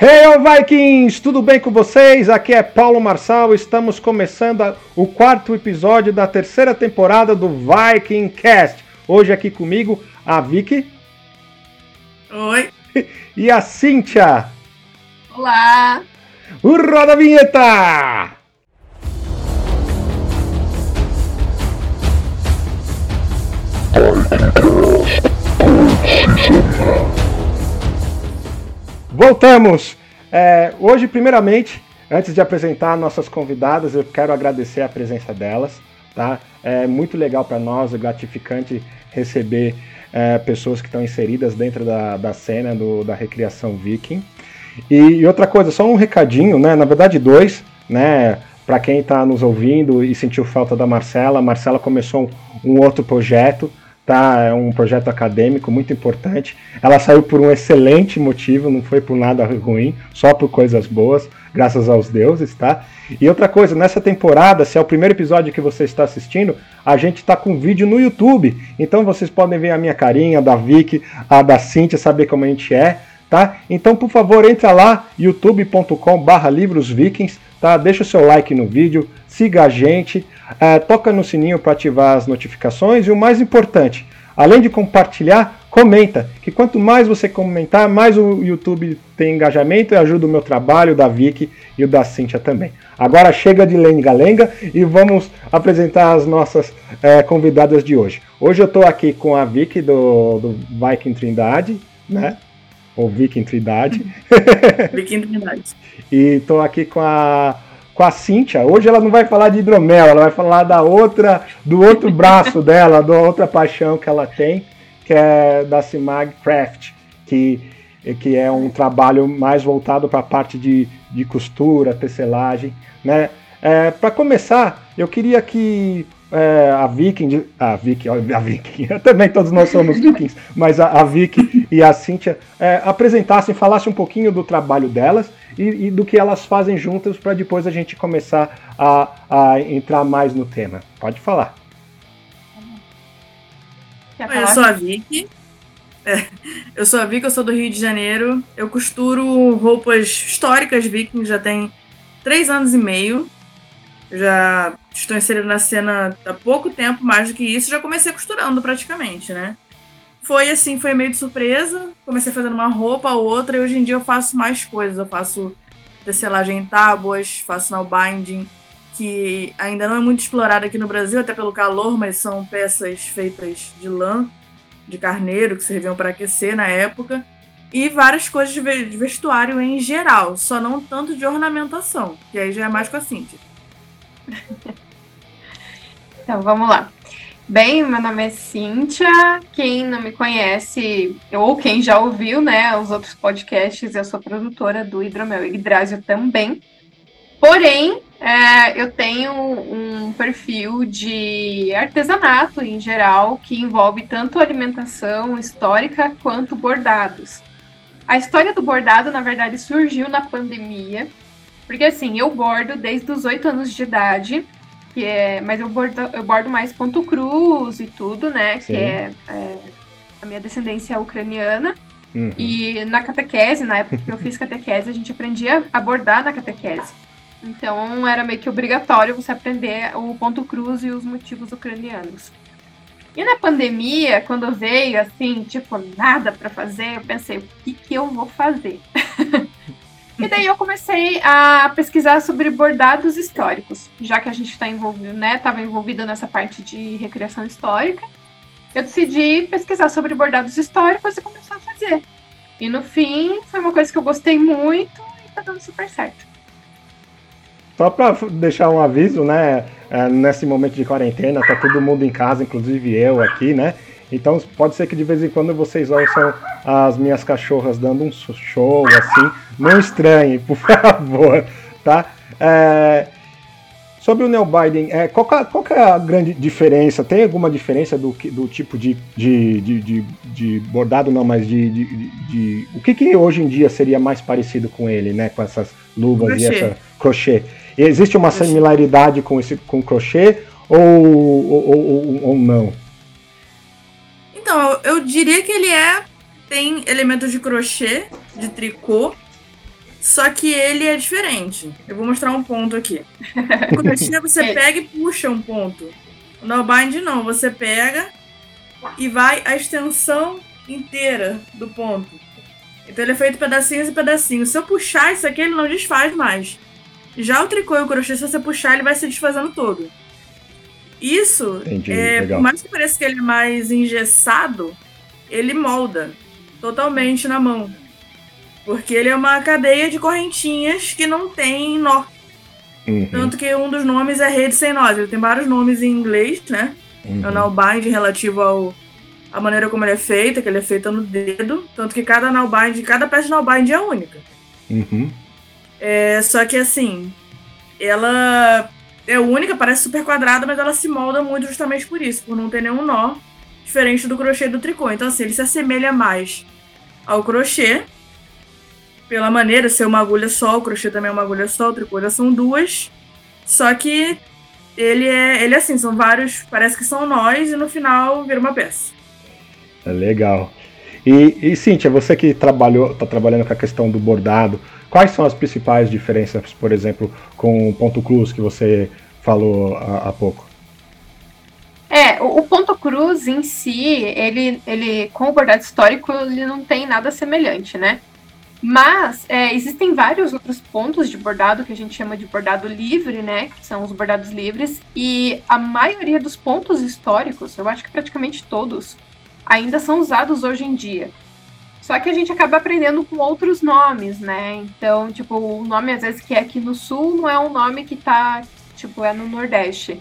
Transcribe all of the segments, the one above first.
Hey, Vikings! Tudo bem com vocês? Aqui é Paulo Marçal. Estamos começando o quarto episódio da terceira temporada do Viking Cast. Hoje aqui comigo a Vicky. Oi. E a Cíntia. Olá. Roda a vinheta! Voltamos! É, hoje, primeiramente, antes de apresentar nossas convidadas, eu quero agradecer a presença delas. Tá? É muito legal para nós, é gratificante receber é, pessoas que estão inseridas dentro da, da cena do, da recriação viking. E, e, outra coisa, só um recadinho, né? Na verdade, dois, né? Para quem está nos ouvindo e sentiu falta da Marcela, a Marcela começou um, um outro projeto tá? É um projeto acadêmico muito importante. Ela saiu por um excelente motivo, não foi por nada ruim, só por coisas boas, graças aos deuses, tá? E outra coisa, nessa temporada, se é o primeiro episódio que você está assistindo, a gente está com vídeo no YouTube. Então vocês podem ver a minha carinha, a da Vicky, a da Cintia, saber como a gente é, tá? Então, por favor, entra lá, youtube.com/livrosvikings, tá? Deixa o seu like no vídeo, siga a gente, é, toca no sininho para ativar as notificações e o mais importante, além de compartilhar, comenta, que quanto mais você comentar, mais o YouTube tem engajamento e ajuda o meu trabalho, o da Vicky e o da Cintia também. Agora chega de lenga-lenga e vamos apresentar as nossas é, convidadas de hoje. Hoje eu estou aqui com a Vicky do, do Viking Trindade, né? Ou Viking Trindade. Viking Trindade. e estou aqui com a com a Cíntia. Hoje ela não vai falar de hidromel, ela vai falar da outra, do outro braço dela, da outra paixão que ela tem, que é da Cimag Craft, que, que é um trabalho mais voltado para a parte de, de costura, tecelagem. Né? É, para começar, eu queria que é, a Viking, a Viking, a Viking, também todos nós somos Vikings, mas a, a Vicky e a Cíntia é, apresentassem, falassem um pouquinho do trabalho delas e, e do que elas fazem juntas para depois a gente começar a, a, entrar mais no tema. Pode falar. Eu sou a Vicky. É, eu sou a Vicky, eu sou do Rio de Janeiro. Eu costuro roupas históricas vikings já tem três anos e meio. já estou inserida na cena há pouco tempo, mais do que isso, já comecei costurando praticamente, né? Foi assim, foi meio de surpresa. Comecei fazendo uma roupa ou outra e hoje em dia eu faço mais coisas. Eu faço tecelagem em tábuas, faço now binding, que ainda não é muito explorado aqui no Brasil, até pelo calor, mas são peças feitas de lã, de carneiro, que serviam para aquecer na época. E várias coisas de vestuário em geral, só não tanto de ornamentação, que aí já é mais com a Cintia. então, vamos lá. Bem, meu nome é Cíntia. Quem não me conhece, ou quem já ouviu, né, os outros podcasts, eu sou produtora do Hidromel Yggdrasil também. Porém, é, eu tenho um perfil de artesanato em geral, que envolve tanto alimentação histórica quanto bordados. A história do bordado, na verdade, surgiu na pandemia, porque assim, eu bordo desde os oito anos de idade que é. Mas eu bordo, eu bordo mais ponto cruz e tudo, né? Sim. Que é, é, a minha descendência ucraniana. Uhum. E na catequese, na época que eu fiz catequese, a gente aprendia a bordar na catequese. Então era meio que obrigatório você aprender o ponto cruz e os motivos ucranianos. E na pandemia, quando veio assim, tipo, nada para fazer, eu pensei, o que, que eu vou fazer? E daí eu comecei a pesquisar sobre bordados históricos, já que a gente está envolvido, né? Estava envolvida nessa parte de recriação histórica. Eu decidi pesquisar sobre bordados históricos e começar a fazer. E no fim, foi uma coisa que eu gostei muito e tá dando super certo. Só para deixar um aviso, né? É, nesse momento de quarentena, tá todo mundo em casa, inclusive eu aqui, né? Então pode ser que de vez em quando vocês ouçam as minhas cachorras dando um show assim. Não estranhe, por favor, tá? É, sobre o Neil Biden, é, qual, qual é a grande diferença? Tem alguma diferença do, do tipo de, de, de, de, de bordado, não, mas de, de, de, O que, que hoje em dia seria mais parecido com ele, né? Com essas luvas crochê. e essa crochê. Existe uma crochê. similaridade com esse com crochê ou, ou, ou, ou não? Então, eu, diria que ele é. Tem elementos de crochê, de tricô. Só que ele é diferente. Eu vou mostrar um ponto aqui. O crochê você pega e puxa um ponto. No bind não, você pega e vai a extensão inteira do ponto. Então ele é feito pedacinhos e pedacinhos. Se eu puxar isso aqui, ele não desfaz mais. Já o tricô e o crochê, se você puxar, ele vai se desfazendo todo. Isso, Entendi, é, por mais que pareça que ele é mais engessado, ele molda totalmente na mão. Porque ele é uma cadeia de correntinhas que não tem nó. Uhum, Tanto que um dos nomes é rede sem nós. Ele tem vários nomes em inglês, né? uhum. É o Nalbind relativo ao a maneira como ele é feito, que ele é feito no dedo. Tanto que cada Nalbind, cada peça de Nalbind é única. Uhum. É, só que assim, ela é única, parece super quadrada, mas ela se molda muito justamente por isso, por não ter nenhum nó, diferente do crochê do tricô. Então, assim, ele se assemelha mais ao crochê, pela maneira, ser uma agulha só, o crochê também é uma agulha só, o tricô já são duas. Só que ele é, ele é assim, são vários, parece que são nós, e no final vira uma peça. É legal. E, e Cíntia, você que trabalhou, está trabalhando com a questão do bordado, quais são as principais diferenças, por exemplo, com o ponto cruz que você falou há, há pouco? É, o, o ponto cruz em si, ele, ele, com o bordado histórico, ele não tem nada semelhante, né? Mas é, existem vários outros pontos de bordado que a gente chama de bordado livre, né? Que são os bordados livres. E a maioria dos pontos históricos, eu acho que praticamente todos, ainda são usados hoje em dia. Só que a gente acaba aprendendo com outros nomes, né? Então, tipo, o nome às vezes que é aqui no sul não é um nome que tá, tipo, é no Nordeste.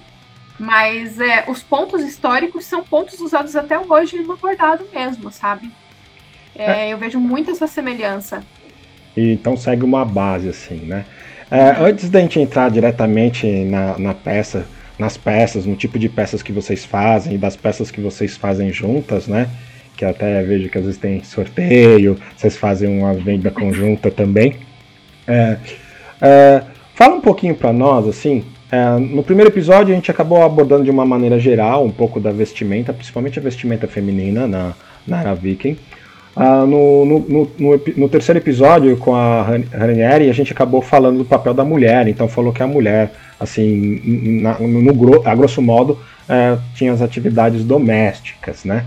Mas é, os pontos históricos são pontos usados até hoje no bordado mesmo, sabe? É, eu vejo muito essa semelhança. E, então segue uma base, assim, né? É, antes da gente entrar diretamente na, na peça, nas peças, no tipo de peças que vocês fazem e das peças que vocês fazem juntas, né? Que até vejo que às vezes tem sorteio, vocês fazem uma venda conjunta também. É, é, fala um pouquinho para nós, assim. é, no primeiro episódio a gente acabou abordando de uma maneira geral um pouco da vestimenta, principalmente a vestimenta feminina na, na era viking. Ah, no, no, no, no terceiro episódio com a Ran- Ranieri, a gente acabou falando do papel da mulher, então falou que a mulher, assim, na- no, a grosso modo, eh, tinha as atividades domésticas, né?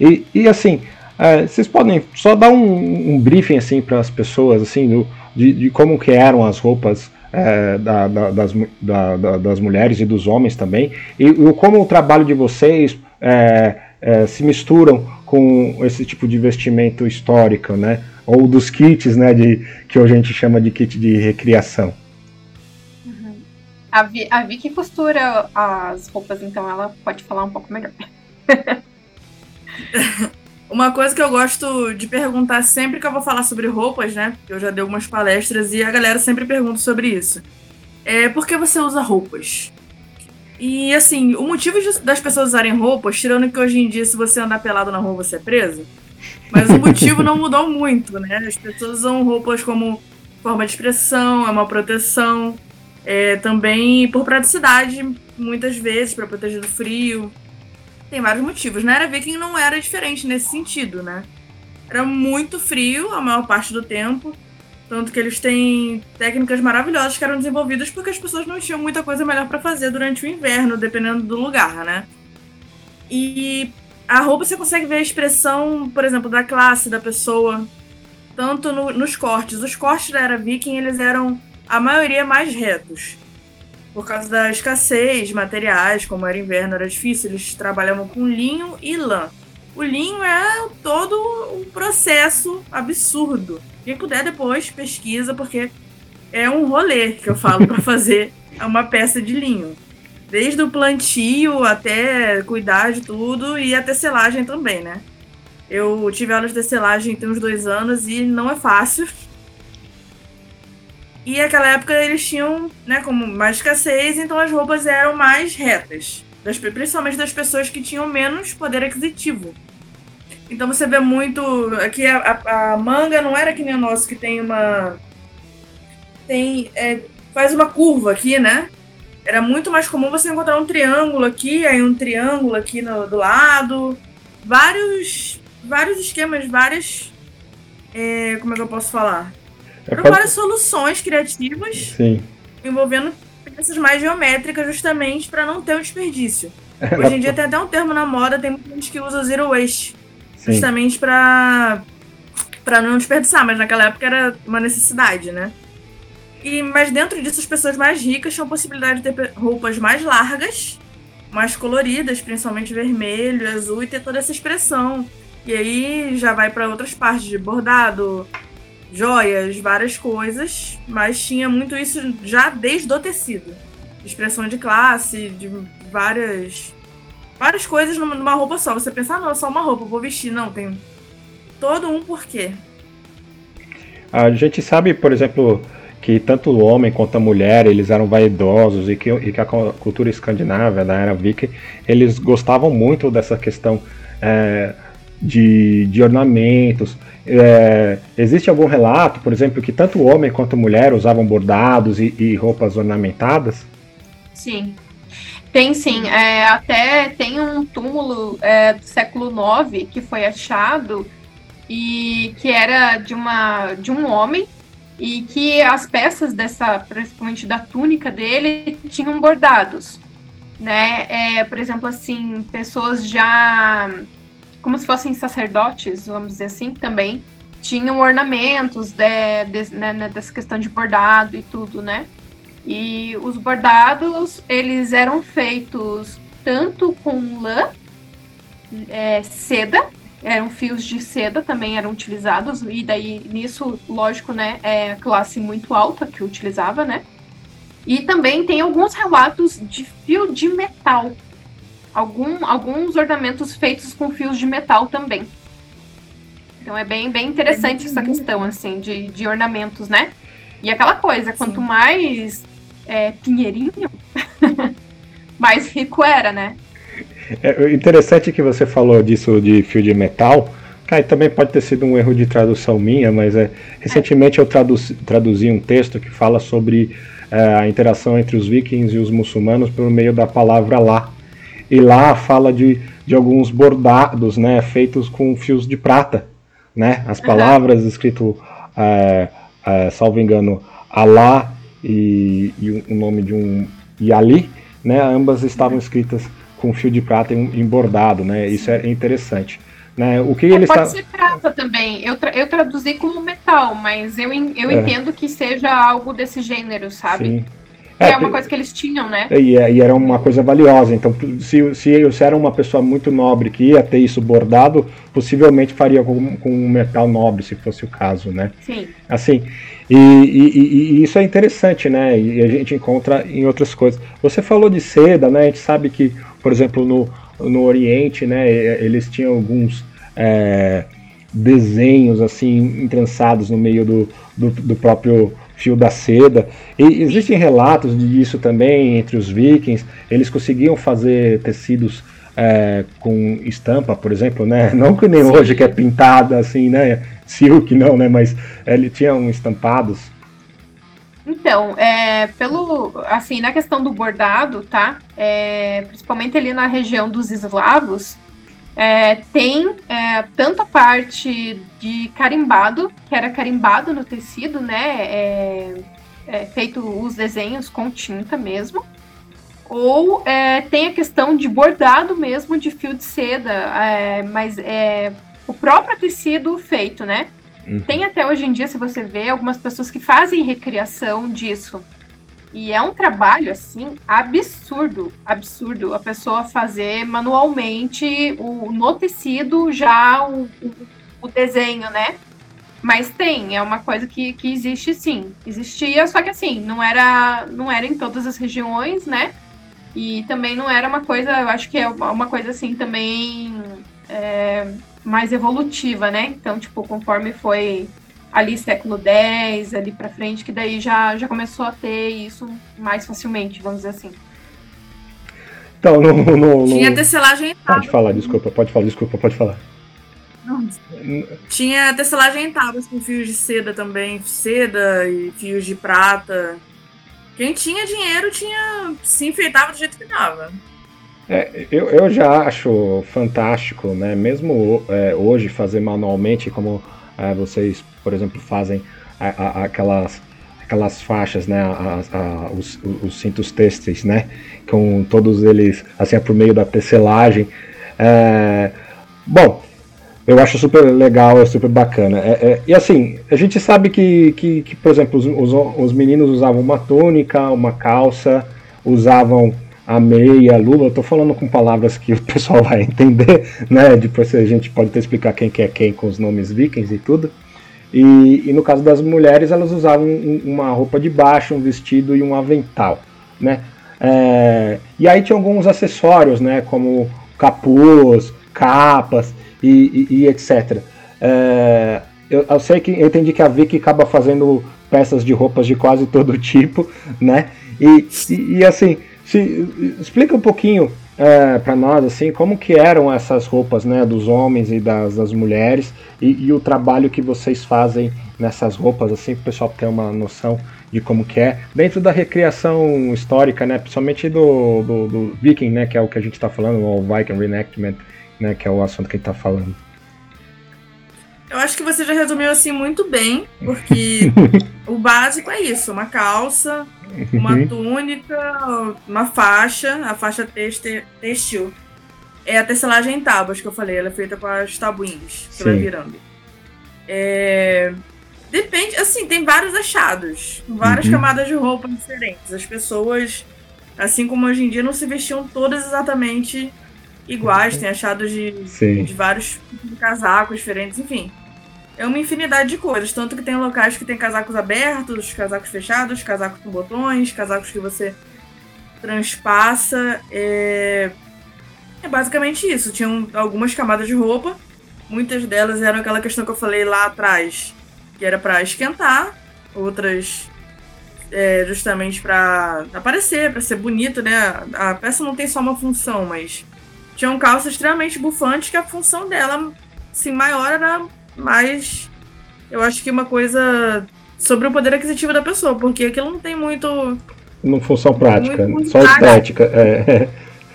E, e assim, eh, vocês podem só dar um, um briefing, assim, para as pessoas, assim, do, de, de como que eram as roupas eh, da- da- das, da- da- das mulheres e dos homens também, e, o- como o trabalho de vocês eh, eh, se misturam com esse tipo de vestimento histórico, né? Ou dos kits, né? De, que a gente chama de kit de recriação. A, Vi, a Vicky costura as roupas, então ela pode falar um pouco melhor. Uma coisa que eu gosto de perguntar sempre que eu vou falar sobre roupas, né? Eu já dei algumas palestras e a galera sempre pergunta sobre isso. É por que você usa roupas? E assim, o motivo de- das pessoas usarem roupas, tirando que hoje em dia, se você andar pelado na rua, você é preso. Mas o motivo não mudou muito, né? As pessoas usam roupas como forma de expressão, é uma proteção. É, também por praticidade, muitas vezes, para proteger do frio. Tem vários motivos. Na era viking não era diferente nesse sentido, né? Era muito frio a maior parte do tempo. Tanto que eles têm técnicas maravilhosas que eram desenvolvidas porque as pessoas não tinham muita coisa melhor para fazer durante o inverno, dependendo do lugar, né? E a roupa você consegue ver a expressão, por exemplo, da classe da pessoa, tanto no- nos cortes. Os cortes da era viking, eles eram a maioria mais retos. Por causa da escassez de materiais, como era inverno, era difícil, eles trabalhavam com linho e lã. O linho é todo um processo absurdo. Quem puder depois pesquisa, porque é um rolê que eu falo para fazer uma peça de linho. Desde o plantio até cuidar de tudo e a tecelagem também, né? Eu tive aulas de tecelagem tem uns dois anos e não é fácil. E naquela época eles tinham, né, como mais escassez, então as roupas eram mais retas. Das, principalmente das pessoas que tinham menos poder aquisitivo. Então você vê muito. Aqui a, a- a manga não era que nem o nosso, que tem uma. Tem. é, faz uma curva aqui, né? Era muito mais comum você encontrar um triângulo aqui, aí um triângulo aqui no- do lado. Vários. Vários esquemas, várias. é, como é que eu posso falar? É, soluções criativas Sim. envolvendo peças mais geométricas, justamente para não ter o um desperdício. Hoje em dia tem até um termo na moda, tem muita gente que usa zero waste, Sim. justamente para para não desperdiçar, mas naquela época era uma necessidade, né? E, mas dentro disso, as pessoas mais ricas tinham a possibilidade de ter roupas mais largas, mais coloridas, principalmente vermelho, azul, e ter toda essa expressão. E aí já vai para outras partes de bordado, joias, várias coisas, mas tinha muito isso já desde o tecido. Expressão de classe, de várias várias coisas numa roupa só. Você pensa, ah, não, é só uma roupa, vou vestir. Não, tem todo um porquê. A gente sabe, por exemplo, que tanto o homem quanto a mulher, eles eram vaidosos e que, e que a cultura escandinava, da era viking, eles gostavam muito dessa questão é, de, de ornamentos. É, existe algum relato, por exemplo, que tanto homem quanto mulher usavam bordados e, e roupas ornamentadas? Sim. Tem sim, é, até tem um túmulo é, do século IX que foi achado e que era de, uma, de um homem e que as peças dessa, principalmente da túnica dele, tinham bordados, né? É, por exemplo, assim, pessoas já como se fossem sacerdotes, vamos dizer assim, também tinham ornamentos de, de, né, né, dessa questão de bordado e tudo, né? E os bordados, eles eram feitos tanto com lã, é, seda, eram fios de seda também eram utilizados, e daí nisso, lógico, né, é classe muito alta que utilizava, né? E também tem alguns relatos de fio de metal, algum, alguns ornamentos feitos com fios de metal também. Então é bem, bem interessante é essa questão, assim, de, de ornamentos, né? E aquela coisa, quanto Sim. mais é, pinheirinho, mais rico era, né? É interessante que você falou disso de fio de metal. Cara, também pode ter sido um erro de tradução minha, mas é, recentemente eu traduzi, traduzi um texto que fala sobre é, a interação entre os vikings e os muçulmanos por meio da palavra lá, e lá fala de, de alguns bordados, né, feitos com fios de prata, né, as palavras uhum. escrito, é, é, salvo engano, Alá e, e, o nome de um e Ali, né, ambas estavam escritas com fio de prata em, bordado, né, isso é interessante. Né, o que é, ele pode está... ser prata também. Eu, tra eu traduzi como metal, mas eu, eu é. entendo que seja algo desse gênero, sabe? Sim. É, é uma coisa que eles tinham, né? E, e, era uma coisa valiosa. Então, se, se, se era uma pessoa muito nobre que ia ter isso bordado, possivelmente faria com, com um metal nobre, se fosse o caso, né? Sim. Assim, e, e, e, isso é interessante, né? E a gente encontra em outras coisas. Você falou de seda, né? A gente sabe que, por exemplo, no, no Oriente, né? Eles tinham alguns é, desenhos assim entrançados no meio do, do, do próprio fio da seda. E existem relatos disso também entre os vikings. Eles conseguiam fazer tecidos é, com estampa, por exemplo, né? Não que nem Sim. hoje que é pintada assim, né? Silk não, né? Mas eles tinham estampados. Então, é, pelo assim, na questão do bordado, tá? É, principalmente ali na região dos eslavos, é, tem é, tanto a parte de carimbado, que era carimbado no tecido, né? É, é feito os desenhos com tinta mesmo. Ou é, tem a questão de bordado mesmo de fio de seda, é, mas é o próprio tecido feito, né? Uhum. Tem até hoje em dia, se você vê, algumas pessoas que fazem recriação disso. E é um trabalho, assim, absurdo, absurdo. A pessoa fazer manualmente o, no tecido já o, o, o desenho, né? Mas tem, é uma coisa que, que existe sim. Existia, só que assim, não era, não era em todas as regiões, né? E também não era uma coisa, eu acho que é uma coisa assim também é, mais evolutiva, né? Então, tipo, conforme foi ali século X, ali para frente, que daí já, já começou a ter isso mais facilmente, vamos dizer assim. Então, no, no, no... Tinha tecelagem em tábuas. Pode falar, desculpa, pode falar, desculpa, pode falar. Tinha tecelagem em tábuas com fios de seda também, seda e fios de prata. Quem tinha dinheiro tinha se enfeitava do jeito que dava. É, eu, eu já acho fantástico, né? Mesmo é, hoje fazer manualmente, como é, vocês por exemplo, fazem a, a, aquelas aquelas faixas, né, os, os, cintos têxteis, né, com todos eles assim por meio da tecelagem. É, bom, eu acho super legal, é super bacana. É, é, e assim, a gente sabe que, que, que por exemplo, os, os, os, meninos usavam uma túnica, uma calça, usavam a meia, a luva. Eu tô falando com palavras que o pessoal vai entender, né? Depois a gente pode até explicar quem que é quem com os nomes vikings e tudo. E, e no caso das mulheres, elas usavam uma roupa de baixo, um vestido e um avental, né? É, e aí tinha alguns acessórios, né? Como capuz, capas e, e, e etc. É, eu, eu, sei que eu entendi que a Vicky acaba fazendo peças de roupas de quase todo tipo, né? E, e assim, se, explica um pouquinho é, para nós assim como que eram essas roupas, né, dos homens e das, das mulheres e, e, o trabalho que vocês fazem nessas roupas, assim, para o pessoal ter uma noção de como que é dentro da recriação histórica, né, principalmente do, do, do Viking, né, que é o que a gente está falando, o Viking Reenactment né, que é o assunto que a gente tá falando. Eu acho que você já resumiu assim muito bem, porque o básico é isso: uma calça, uma uhum. túnica, uma faixa, a faixa têxtil. É a tecelagem em tábuas que eu falei, ela é feita com as tabuinhas que Sim. vai virando. É... Depende, assim, tem vários achados, várias uhum. camadas de roupa diferentes. As pessoas, assim como hoje em dia, não se vestiam todas exatamente iguais, tem achados de, de vários casacos diferentes, enfim. É uma infinidade de coisas, tanto que tem locais que tem casacos abertos, casacos fechados, casacos com botões, casacos que você transpassa. É, é basicamente isso. Tinham algumas camadas de roupa, muitas delas eram aquela questão que eu falei lá atrás, que era para esquentar, outras é, justamente para aparecer, para ser bonito, né? A peça não tem só uma função, mas tinham calças extremamente bufantes que a função dela, assim, maior era mais. Eu acho que uma coisa sobre o poder aquisitivo da pessoa, porque aquilo não tem muito. Não função prática, muito, só estética. É.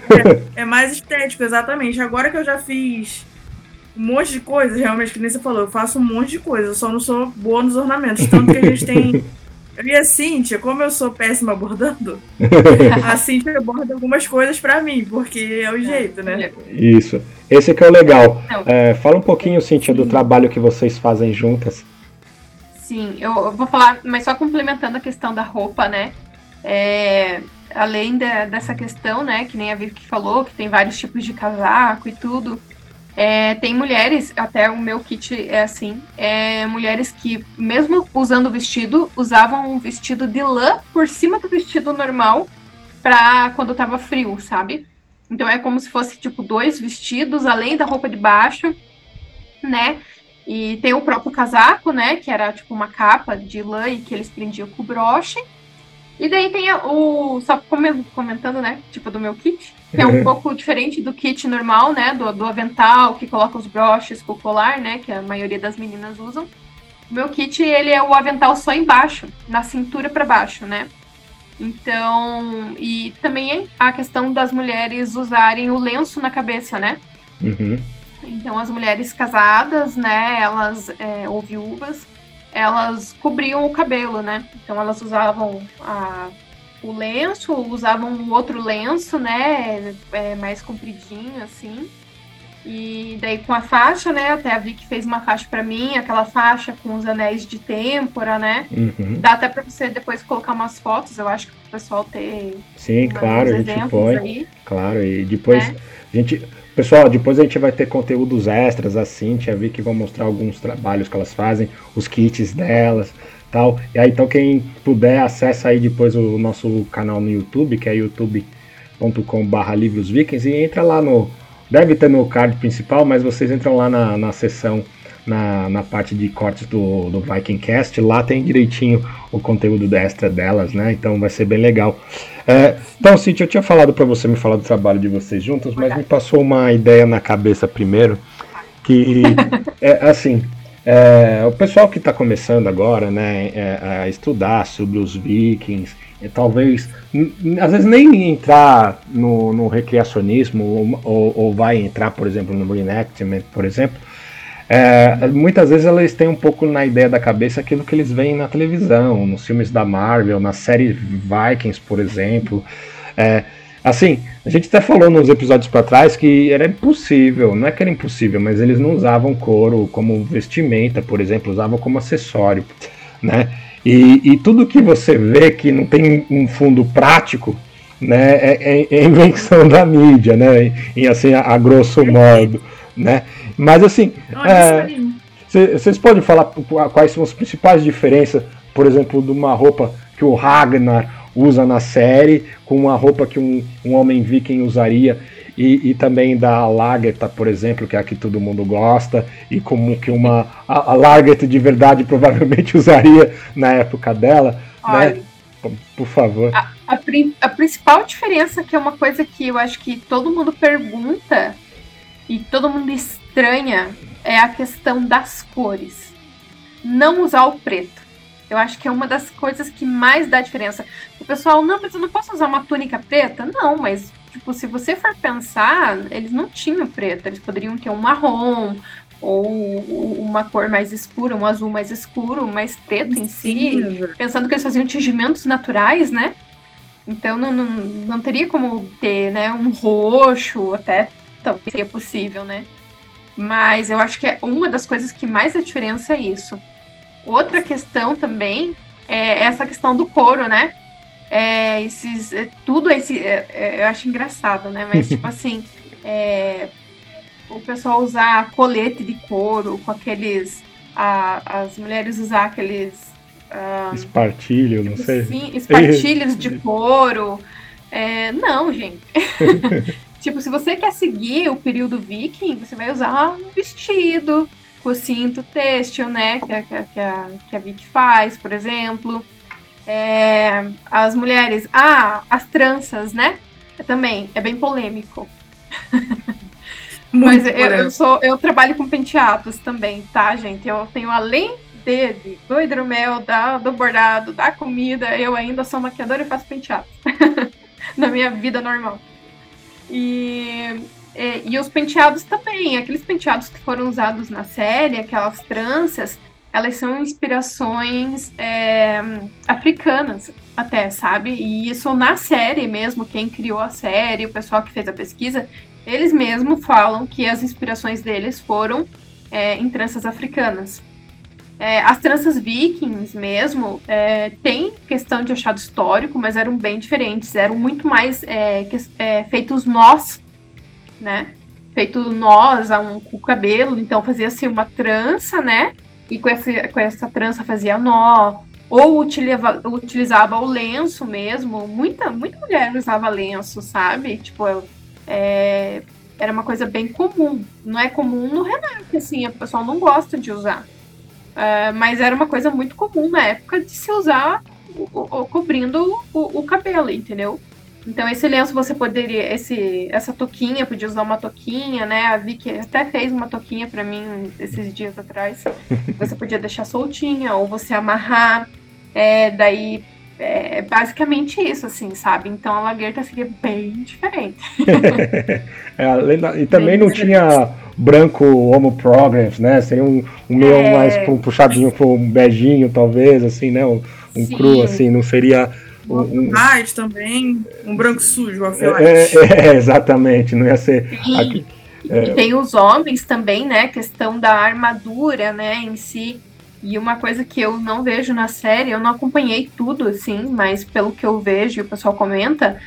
é. é mais estético, exatamente. Agora que eu já fiz um monte de coisas, realmente, que nem você falou, eu faço um monte de coisas, eu só não sou boa nos ornamentos. Tanto que a gente tem e a Cíntia, como eu sou péssima bordando, a Cíntia borda algumas coisas para mim, porque é o jeito, né? Isso. Esse que é o legal. É, fala um pouquinho, Cíntia, do trabalho que vocês fazem juntas. Sim, eu, vou falar, mas só complementando a questão da roupa, né? É, além de, dessa questão, né, que nem a Vicky falou, que tem vários tipos de casaco e tudo, é, tem mulheres, até o meu kit é assim, é, mulheres que, mesmo usando vestido, usavam um vestido de lã por cima do vestido normal pra quando tava frio, sabe? Então é como se fosse, tipo, dois vestidos, além da roupa de baixo, né? E tem o próprio casaco, né? Que era, tipo, uma capa de lã e que eles prendiam com broche. E daí tem o. Só comentando, né? Tipo, do meu kit. Que é um pouco diferente do kit normal, né? Do, do avental, que coloca os broches com o colar, né? Que a maioria das meninas usam. O meu kit, ele é o avental só embaixo, na cintura para baixo, né? Então. E também a questão das mulheres usarem o lenço na cabeça, né? Uhum. Então, as mulheres casadas, né? Elas. É, ou viúvas elas cobriam o cabelo, né? Então elas usavam a, o lenço, usavam um outro lenço, né? É, mais compridinho, assim. E daí com a faixa, né? Até a Vicky fez uma faixa para mim, aquela faixa com os anéis de têmpora, né? Uhum. Dá até para você depois colocar umas fotos, eu acho que o pessoal ter. Sim, claro, a gente põe. Aí, claro, e depois né? a gente Pessoal, depois a gente vai ter conteúdos extras, a Cintia, vi que vão mostrar alguns trabalhos que elas fazem, os kits delas, tal. E aí, então, quem puder, acessa aí depois o nosso canal no YouTube, que é youtube.com.br livrosvikings, e entra lá no. Deve ter no card principal, mas vocês entram lá na, na seção na, na parte de cortes do, do Vikingcast. Lá tem direitinho o conteúdo extra delas, né? Então vai ser bem legal. É, então, Cintia, eu tinha falado para você me falar do trabalho de vocês juntos, mas me passou uma ideia na cabeça primeiro, que é assim. É, o pessoal que está começando agora, né, é, a estudar sobre os vikings, e talvez, às vezes nem entrar no, no recreacionismo ou, ou, ou, vai entrar, por exemplo, no reenactment, por exemplo, é, muitas vezes eles têm um pouco na ideia da cabeça aquilo que eles veem na televisão, nos filmes da Marvel, na série Vikings, por exemplo. É, assim, a gente até falou nos episódios para trás que era impossível, não é que era impossível, mas eles não usavam couro como vestimenta, por exemplo, usavam como acessório, né? E, e tudo que você vê que não tem um fundo prático, né, é, é, é invenção da mídia, né? E assim, a, a grosso modo, né? Mas assim, vocês é, podem falar quais são as principais diferenças, por exemplo, de uma roupa que o Ragnar usa na série com uma roupa que um, um homem viking usaria e, e, também da Lagerta, por exemplo, que é a que todo mundo gosta, e como que uma a, a Lagerta de verdade provavelmente usaria na época dela, né? Olha, né? Por favor. A, a, a, principal diferença, que é uma coisa que eu acho que todo mundo pergunta e todo mundo estranha, é a questão das cores. Não usar o preto. Eu acho que é uma das coisas que mais dá diferença. O pessoal, não, mas eu não posso usar uma túnica preta? Não, mas, tipo, se você for pensar, eles não tinham preto. Eles poderiam ter um marrom, ou uma cor mais escura, um azul mais escuro, mais preto em si. Pensando que eles faziam tingimentos naturais, né? Então não, não, não teria como ter né, um roxo, até talvez seria possível, né? Mas eu acho que é uma das coisas que mais a diferença é isso. Outra questão também é essa questão do couro, né? É, esses, é, tudo esse. É, é, eu acho engraçado, né? Mas, tipo assim, é, o pessoal usar colete de couro com aqueles. A, as mulheres usar aqueles. Um, espartilho, não sei. Sim, espartilhos de couro. É, não, gente. Tipo, se você quer seguir o período viking, você vai usar um vestido com cinto têxtil, né? Que a, que a, que a Vic faz, por exemplo. É, as mulheres, ah, as tranças, né? Também, é bem polêmico. Mas eu, eu, sou, eu trabalho com penteados também, tá, gente? Eu tenho além dele, do hidromel, da, do bordado, da comida, eu ainda sou maquiadora e faço penteados. Na minha vida normal. E, e, e, os penteados também, aqueles penteados que foram usados na série, aquelas tranças, elas são inspirações é, africanas, até, sabe? E isso na série mesmo, quem criou a série, o pessoal que fez a pesquisa, eles mesmos falam que as inspirações deles foram é, em tranças africanas. É, as tranças vikings mesmo é, tem questão de achado histórico, mas eram bem diferentes. Eram muito mais é, que, é, feitos nós, né? Feito nós a um, com o cabelo, então fazia-se uma trança, né? E com essa, com essa trança fazia nó. Ou utilizava, utilizava o lenço mesmo. Muita, muita mulher usava lenço, sabe? Tipo, é, era uma coisa bem comum. Não é comum no Renato, assim, o pessoal não gosta de usar. Uh, mas era uma coisa muito comum na época de se usar o, o, cobrindo o, o, cabelo, entendeu? Então esse lenço você poderia, esse, essa toquinha, podia usar uma toquinha, né? A Vicky até fez uma toquinha para mim esses dias atrás. Você podia deixar soltinha ou você amarrar. É, daí é basicamente isso, assim, sabe? Então a laguerta seria bem diferente. é, e também bem não diferente. tinha branco homo progress, né? Seria um, um meio é... mais puxadinho para um beijinho, talvez, assim, né? Um, um cru, assim, não seria. Um, um... também, um branco sujo, é, é, é, exatamente, não ia ser. Aqui, é... E tem os homens também, né? Questão da armadura, né, em si. E uma coisa que eu não vejo na série, eu não acompanhei tudo, assim, mas pelo que eu vejo e o pessoal comenta,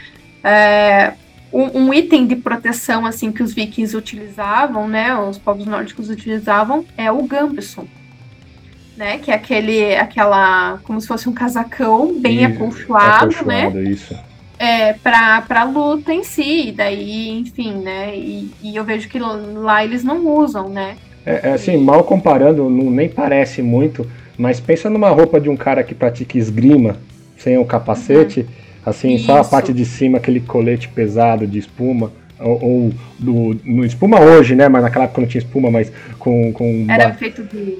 é, um, um, item de proteção assim que os vikings utilizavam, né, os povos nórdicos utilizavam, é o gambson, né, que é aquele, aquela, como se fosse um casacão bem acolchoado, acolchoado, né, isso. É, para para luta em si, daí, enfim, né, e, e, eu vejo que lá eles não usam, né. É, é assim, mal comparando, não, nem parece muito, mas pensa numa roupa de um cara que pratica esgrima sem o capacete. Uhum Assim, Isso. só a parte de cima, aquele colete pesado de espuma. Ou, ou do, no espuma hoje, né? Mas naquela época não tinha espuma, mas com. com era feito de,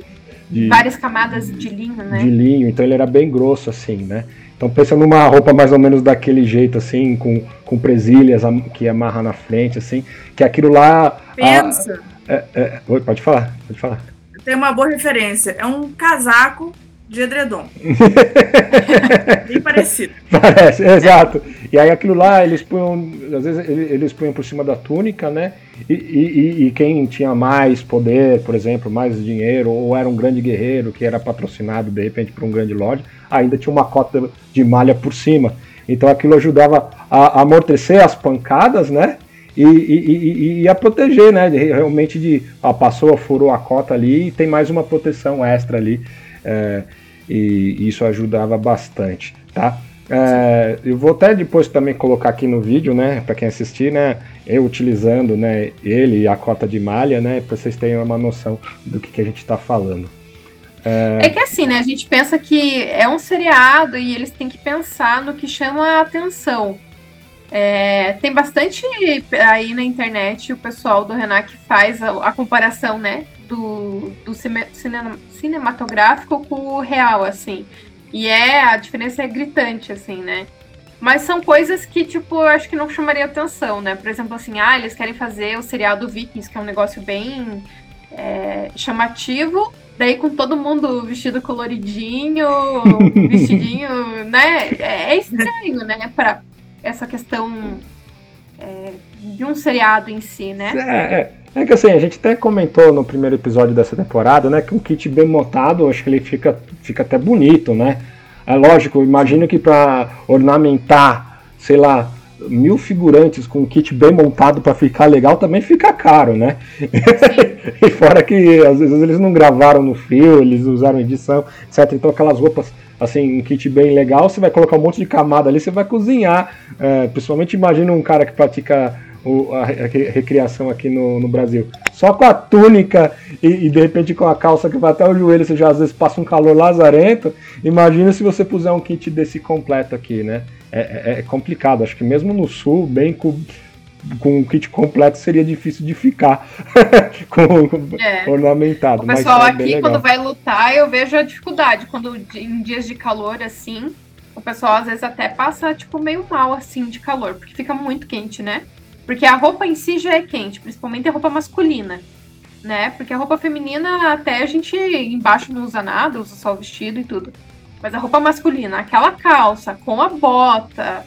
de, várias camadas de linho, né? De linho, então ele era bem grosso, assim, né? Então pensa numa roupa mais ou menos daquele jeito, assim, com, com presilhas que amarra na frente, assim, que aquilo lá. Pensa! A, É, é, oi, pode falar, pode falar. Tem uma boa referência. É um casaco de edredom. Bem parecido. Parece, exato. E aí aquilo lá, eles punham, às vezes eles punham por cima da túnica, né? E, e, e, quem tinha mais poder, por exemplo, mais dinheiro, ou era um grande guerreiro que era patrocinado de repente por um grande lord, ainda tinha uma cota de malha por cima. Então aquilo ajudava a, amortecer as pancadas, né? E, e, e, a proteger, né? Realmente de a passou, furou a cota ali e tem mais uma proteção extra ali. É, e isso ajudava bastante, tá? É, eu vou até depois também colocar aqui no vídeo, né, para quem assistir, né, eu utilizando, né, ele e a cota de malha, né, para vocês terem uma noção do que, que a gente está falando. É... é... que assim, né, a gente pensa que é um seriado e eles têm que pensar no que chama a atenção. É, tem bastante aí na internet o pessoal do Renan que faz a, a comparação, né, do, do cine, cinematográfico com o real, assim. E é, a diferença é gritante, assim, né? Mas são coisas que, tipo, eu acho que não chamaria atenção, né? Por exemplo, assim, ah, eles querem fazer o serial do Vikings, que é um negócio bem é, chamativo, daí com todo mundo vestido coloridinho, vestidinho, né? É, é estranho, né? Pra essa questão é, de um seriado em si, né? É, é. É que assim, a gente até comentou no primeiro episódio dessa temporada, né, que um kit bem montado, acho que ele fica, fica até bonito, né? É lógico, imagino que para ornamentar, sei lá, mil figurantes com um kit bem montado para ficar legal também fica caro, né? e fora que às vezes eles não gravaram no fio, eles usaram edição, etc. Então aquelas roupas, assim, um kit bem legal, você vai colocar um monte de camada ali, você vai cozinhar. É, principalmente imagina um cara que pratica o, a, recriação aqui no, no, Brasil. Só com a túnica e, e, de repente com a calça que vai até o joelho, você já às vezes passa um calor lazarento. Imagina se você puser um kit desse completo aqui, né? É, é, é complicado. Acho que mesmo no sul, bem com, com um kit completo, seria difícil de ficar com, é. ornamentado. O pessoal é aqui, quando vai lutar, eu vejo a dificuldade. Quando em dias de calor assim, o pessoal às vezes até passa tipo meio mal assim de calor, porque fica muito quente, né? Porque a roupa em si já é quente, principalmente a roupa masculina, né? Porque a roupa feminina até a gente embaixo não usa nada, usa só o vestido e tudo. Mas a roupa masculina, aquela calça com a bota,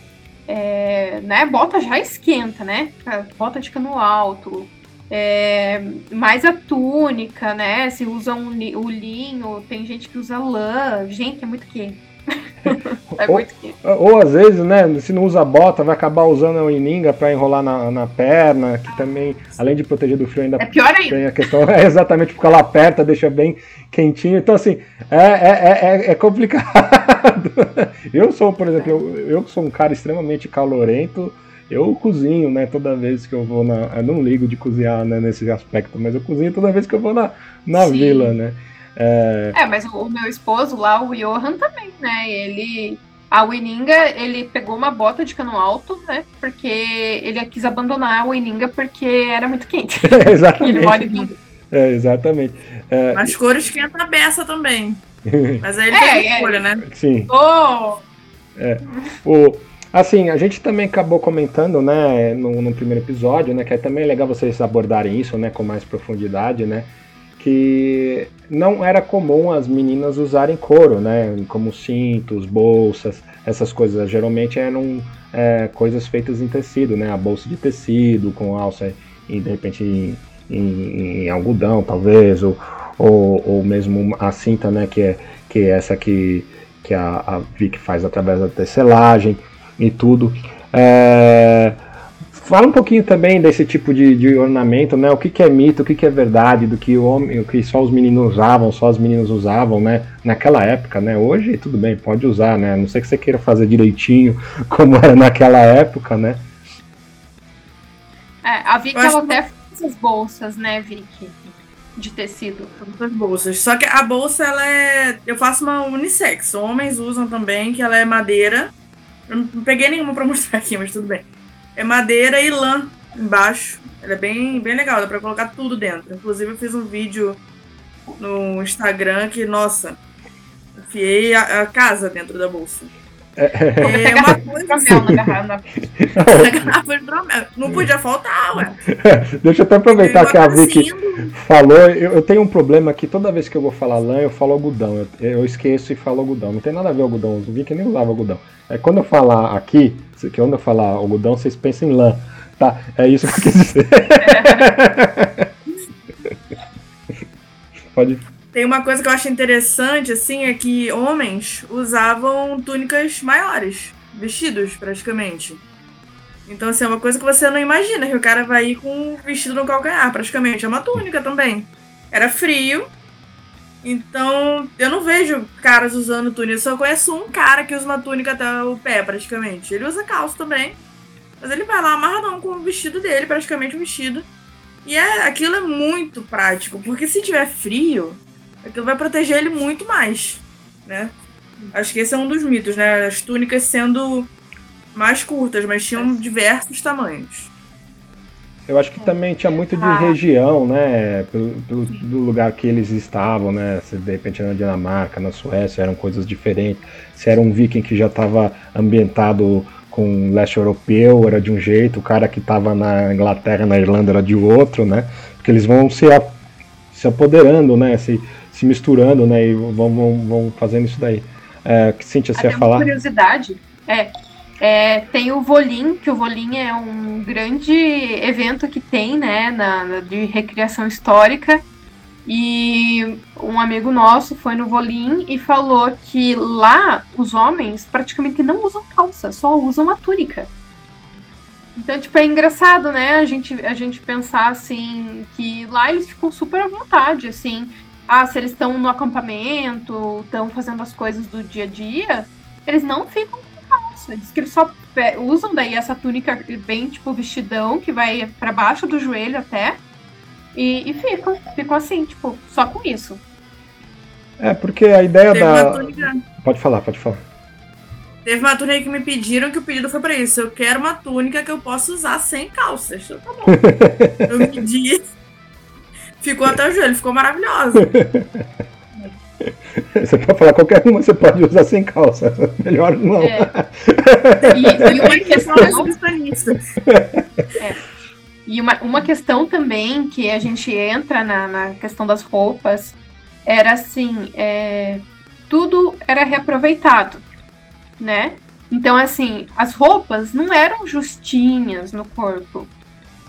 é, né? Bota já esquenta, né? Bota de cano alto. É, mais a túnica, né? Se usa um, o linho, tem gente que usa lã. Gente, é muito quente. É ou, muito Ou às vezes, né, se não usa bota, vai acabar usando a ininga para enrolar na, na perna, que também, além de proteger do frio, ainda é pior ainda. tem a questão, é exatamente porque ela aperta, deixa bem quentinho. Então, assim, é, é, é, é complicado. eu sou, por exemplo, eu, eu sou um cara extremamente calorento. Eu cozinho, né, toda vez que eu vou na. Eu não ligo de cozinhar né, nesse aspecto, mas eu cozinho toda vez que eu vou na, na vila, né? É... é, mas o meu esposo lá, o Johan, também, né? Ele. A Wininga, ele pegou uma bota de cano alto, né? Porque ele quis abandonar a Wininga porque era muito quente. É, exatamente. ele mora em é, exatamente. É... As cores esquentam a beça também. Mas aí ele é, é. escolha, né? Sim. Oh! É. O, assim, a gente também acabou comentando, né, no, no primeiro episódio, né, que é também legal vocês abordarem isso, né, com mais profundidade, né, que não era comum as meninas usarem couro, né? Como cintos, bolsas, essas coisas. Geralmente eram é, coisas feitas em tecido, né? A bolsa de tecido com alça e de repente em, em, em algodão, talvez, ou, ou, ou, mesmo a cinta, né? Que é, que é essa que, que a, a Vic faz através da tecelagem e tudo. É, Fala um pouquinho também desse tipo de, de ornamento, né? O que, que, é mito, o que, que é verdade, do que o homem, o que só os meninos usavam, só as meninas usavam, né? Naquela época, né? Hoje tudo bem, pode usar, né? A não sei que você queira fazer direitinho como era naquela época, né? É, a Vicky ela até faz essas bolsas, né, Vicky? De tecido. As bolsas. Só que a bolsa, ela é. Eu faço uma unissex. Homens usam também, que ela é madeira. Eu não peguei nenhuma pra mostrar aqui, mas tudo bem. É madeira e lã embaixo. Ela é bem, bem legal, dá pra colocar tudo dentro. Inclusive eu fiz um vídeo no Instagram que, nossa, enfiei a, a casa dentro da bolsa. É, é uma coisa assim. na garrafa de hidromel. Não podia faltar, ué. Deixa eu até aproveitar que a Vicky falou. Eu, eu, tenho um problema que toda vez que eu vou falar lã, eu falo algodão. Eu, eu esqueço e falo algodão. Não tem nada a ver algodão. O Vicky nem usava algodão. É quando eu falar aqui, que quando eu falar algodão, vocês pensam em lã. Tá? É isso que eu quis dizer. Pode tem uma coisa que eu acho interessante, assim, é que homens usavam túnicas maiores, vestidos, praticamente. Então, assim, é uma coisa que você não imagina, que o cara vai ir com um vestido no calcanhar, praticamente. É uma túnica também. Era frio, então eu não vejo caras usando túnica. Eu só conheço um cara que usa uma túnica até o pé, praticamente. Ele usa calça também. Mas ele vai lá amarradão com o vestido dele, praticamente um vestido. E é, aquilo é muito prático, porque se tiver frio, aquilo vai proteger ele muito mais, né? Acho que esse é um dos mitos, né? As túnicas sendo mais curtas, mas tinham diversos tamanhos. Eu acho que também tinha muito de ah. região, né? Pelo, pelo, do lugar que eles estavam, né? Se de repente na Dinamarca, na Suécia, eram coisas diferentes. Se era um viking que já estava ambientado com leste europeu, era de um jeito, o cara que estava na Inglaterra, na Irlanda, era de outro, né? Porque eles vão se, a, se apoderando, né? Se, se misturando, né? E vão, vão, vão fazendo isso daí. É, que Cintia, você ia falar? curiosidade, é, é, tem o Volim, que o Volim é um grande evento que tem, né, na, na, de recriação histórica. E um amigo nosso foi no Volim e falou que lá os homens praticamente não usam calça, só usam a túnica. Então, tipo, é engraçado, né? A gente, a gente pensar assim que lá eles ficam super à vontade, assim ah, se eles estão no acampamento, estão fazendo as coisas do dia a dia, eles não ficam com calça. Diz que eles só usam daí essa túnica bem, tipo, vestidão, que vai para baixo do joelho até. E, e ficam, ficam assim, tipo, só com isso. É, porque a ideia Teve da. Túnica... Pode falar, pode falar. Teve uma túnica que me pediram que o pedido foi para isso. Eu quero uma túnica que eu possa usar sem calças. Então, tá bom. eu pedi. Ficou até o joelho, ficou maravilhosa. Você pode falar qualquer uma, você pode usar sem calça. Melhor não. É. E, e, uma questão. é. E uma, uma questão também que a gente entra na, na questão das roupas era assim: é, tudo era reaproveitado, né? Então, assim, as roupas não eram justinhas no corpo,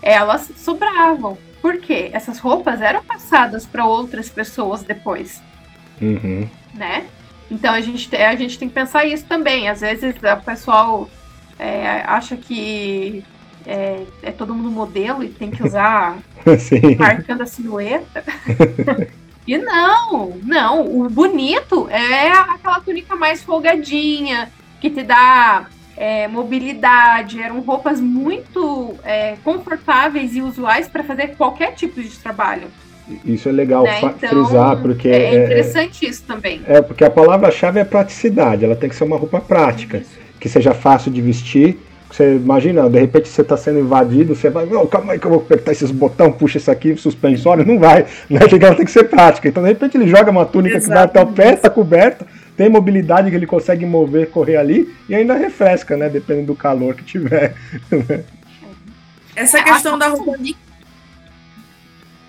elas sobravam. Porque essas roupas eram passadas para outras pessoas depois. Uhum. Né? Então a gente, a gente tem que pensar isso também. Às vezes o pessoal é, acha que é, é, todo mundo modelo e tem que usar marcando a silhueta. e não, não. O bonito é aquela túnica mais folgadinha, que te dá é, mobilidade, eram roupas muito é, confortáveis e usuais para fazer qualquer tipo de trabalho. Isso é legal né? então, frisar, porque. É, é interessante isso também. É, porque a palavra-chave é praticidade, ela tem que ser uma roupa prática, isso. que seja fácil de vestir. Você imagina, de repente você está sendo invadido, você vai, calma aí que eu vou apertar esses botões, puxa isso aqui, suspensório, não vai, né? Ela tem que ser prática. Então, de repente, ele joga uma túnica que vai até o pé, está coberta, tem mobilidade que ele consegue mover, correr ali e ainda refresca, né? Dependendo do calor que tiver. Essa questão da roupa.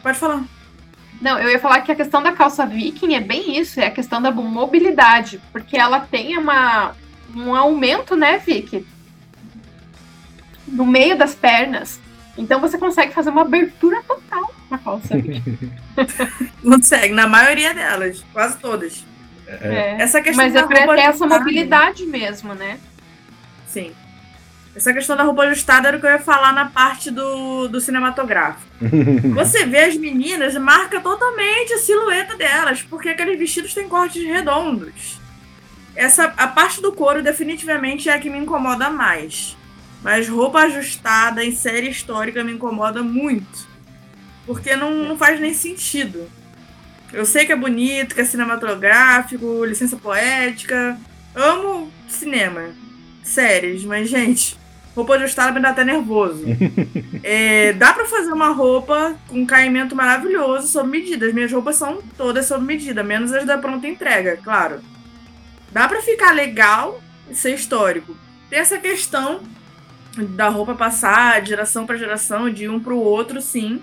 Pode falar. Não, eu ia falar que a questão da calça viking é bem isso, é a questão da mobilidade, porque ela tem uma, um aumento, né, Vicky? No meio das pernas. Então você consegue fazer uma abertura total na calça. consegue, na maioria delas, quase todas. É. é. Essa questão Mas é para ter essa mobilidade mesmo, né? Sim. Essa questão da roupa ajustada era o que eu ia falar na parte do, do cinematográfico. Você vê as meninas, marca totalmente a silhueta delas, porque aqueles vestidos têm cortes redondos. Essa, a parte do couro definitivamente é a que me incomoda mais. Mas roupa ajustada em série histórica me incomoda muito. Porque não, não faz nem sentido. Eu sei que é bonito, que é cinematográfico, licença poética. Amo cinema, séries, mas, gente, roupa ajustada me dá até nervoso. é, dá para fazer uma roupa com um caimento maravilhoso sob medida. As minhas roupas são todas sob medida, menos as da pronta entrega, claro. Dá para ficar legal, ser histórico. Tem essa questão da roupa passar de geração para geração, de um para o outro, sim.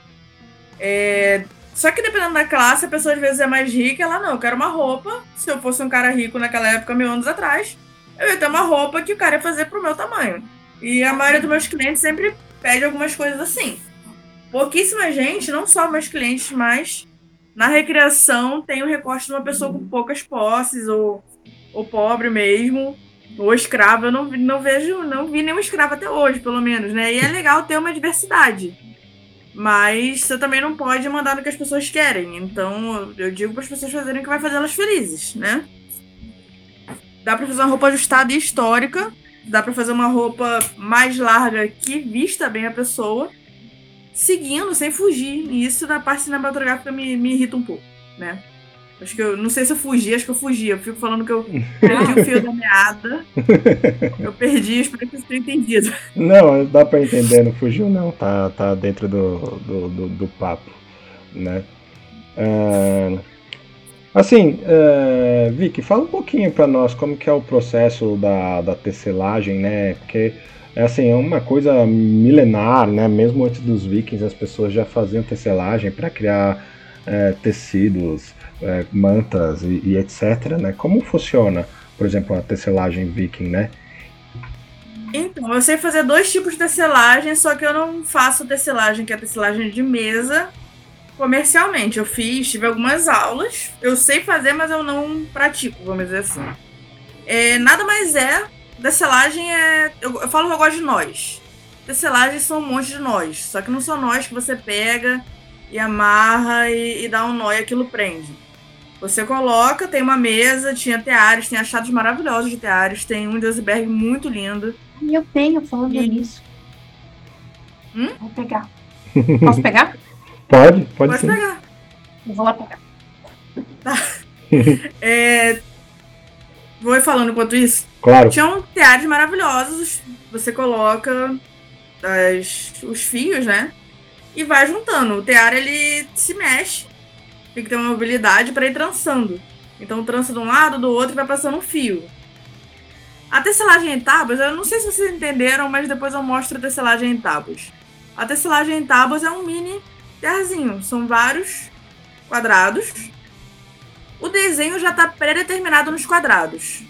É... Só que dependendo da classe, a pessoa às vezes é mais rica, ela não, eu quero uma roupa. Se eu fosse um cara rico naquela época, mil anos atrás, eu ia ter uma roupa que o cara ia fazer pro meu tamanho. E a maioria dos meus clientes sempre pede algumas coisas assim. Pouquíssima gente, não só meus clientes, mas na recreação tem o recorte de uma pessoa com poucas posses, ou, ou pobre mesmo, ou escravo. Eu não, não vejo, não vi nenhum escravo até hoje, pelo menos, né? E é legal ter uma diversidade. Mas você também não pode mandar no que as pessoas querem. Então eu digo para as pessoas fazerem o que vai fazer elas felizes, né? Dá para fazer uma roupa ajustada e histórica. Dá para fazer uma roupa mais larga que vista bem a pessoa. Seguindo, sem fugir. E isso na parte cinematográfica me, me irrita um pouco, né? Acho que eu não sei se eu fugi, acho que eu fugi. Eu fico falando que eu perdi o fio da meada. Eu perdi, espero que você tenha entendido. Não, dá pra entender, não fugiu não, tá, tá dentro do, do, do, do papo, né? Uh, assim, uh, Vicky, fala um pouquinho para nós como que é o processo da, da tecelagem, né? Porque é assim, é uma coisa milenar, né? Mesmo antes dos vikings as pessoas já faziam tecelagem para criar é, tecidos, é, mantas e, e, etc. Né? Como funciona, por exemplo, a tecelagem viking, né? Então, eu sei fazer dois tipos de tecelagem, só que eu não faço tecelagem, que é tecelagem de mesa, comercialmente. Eu fiz, tive algumas aulas, eu sei fazer, mas eu não pratico, vamos dizer assim. É, nada mais é, tecelagem é. Eu, eu falo que eu gosto de nós. Tecelagem são um monte de nós, só que não são nós que você pega e amarra e, e dá um nó e aquilo prende. Você coloca, tem uma mesa, tinha teares, tem achados maravilhosos de teares, tem um Deusberg muito lindo. Eu tenho, falando e... nisso. Hum? Vou pegar. Posso pegar? pode, pode, pode pegar. Eu vou lá pegar. Tá. é... Vou falando enquanto isso. Claro. Tinham teares maravilhosos. Você coloca as, os fios, né? E vai juntando. O tear ele se mexe tem que ter uma mobilidade para ir trançando. Então trança de um lado, do outro e vai passando um fio. A tecelagem em tábuas, eu não sei se vocês entenderam, mas depois eu mostro a tecelagem em tábuas. A tecelagem em tábuas é um mini terzinho, são vários quadrados. O desenho já está pré-determinado nos quadrados.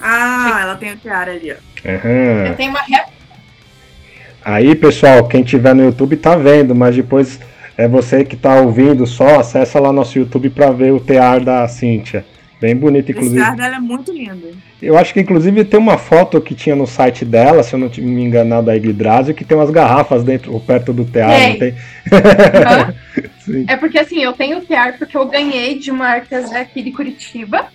Ah, ela tem o tiara ali, ó. Uhum. Eu tenho uma ré. Aí, pessoal, quem tiver no YouTube tá vendo, mas depois é você que está ouvindo só, acessa lá nosso YouTube para ver o tear da Cíntia. Bem bonito, inclusive. O tear dela é muito lindo. Eu acho que inclusive tem uma foto que tinha no site dela, se eu não me enganar, da Yggdrasil, que tem umas garrafas dentro, perto do tear, é. não tem? Uhum. é porque assim, eu tenho o tear porque eu ganhei de uma artesã aqui de Curitiba.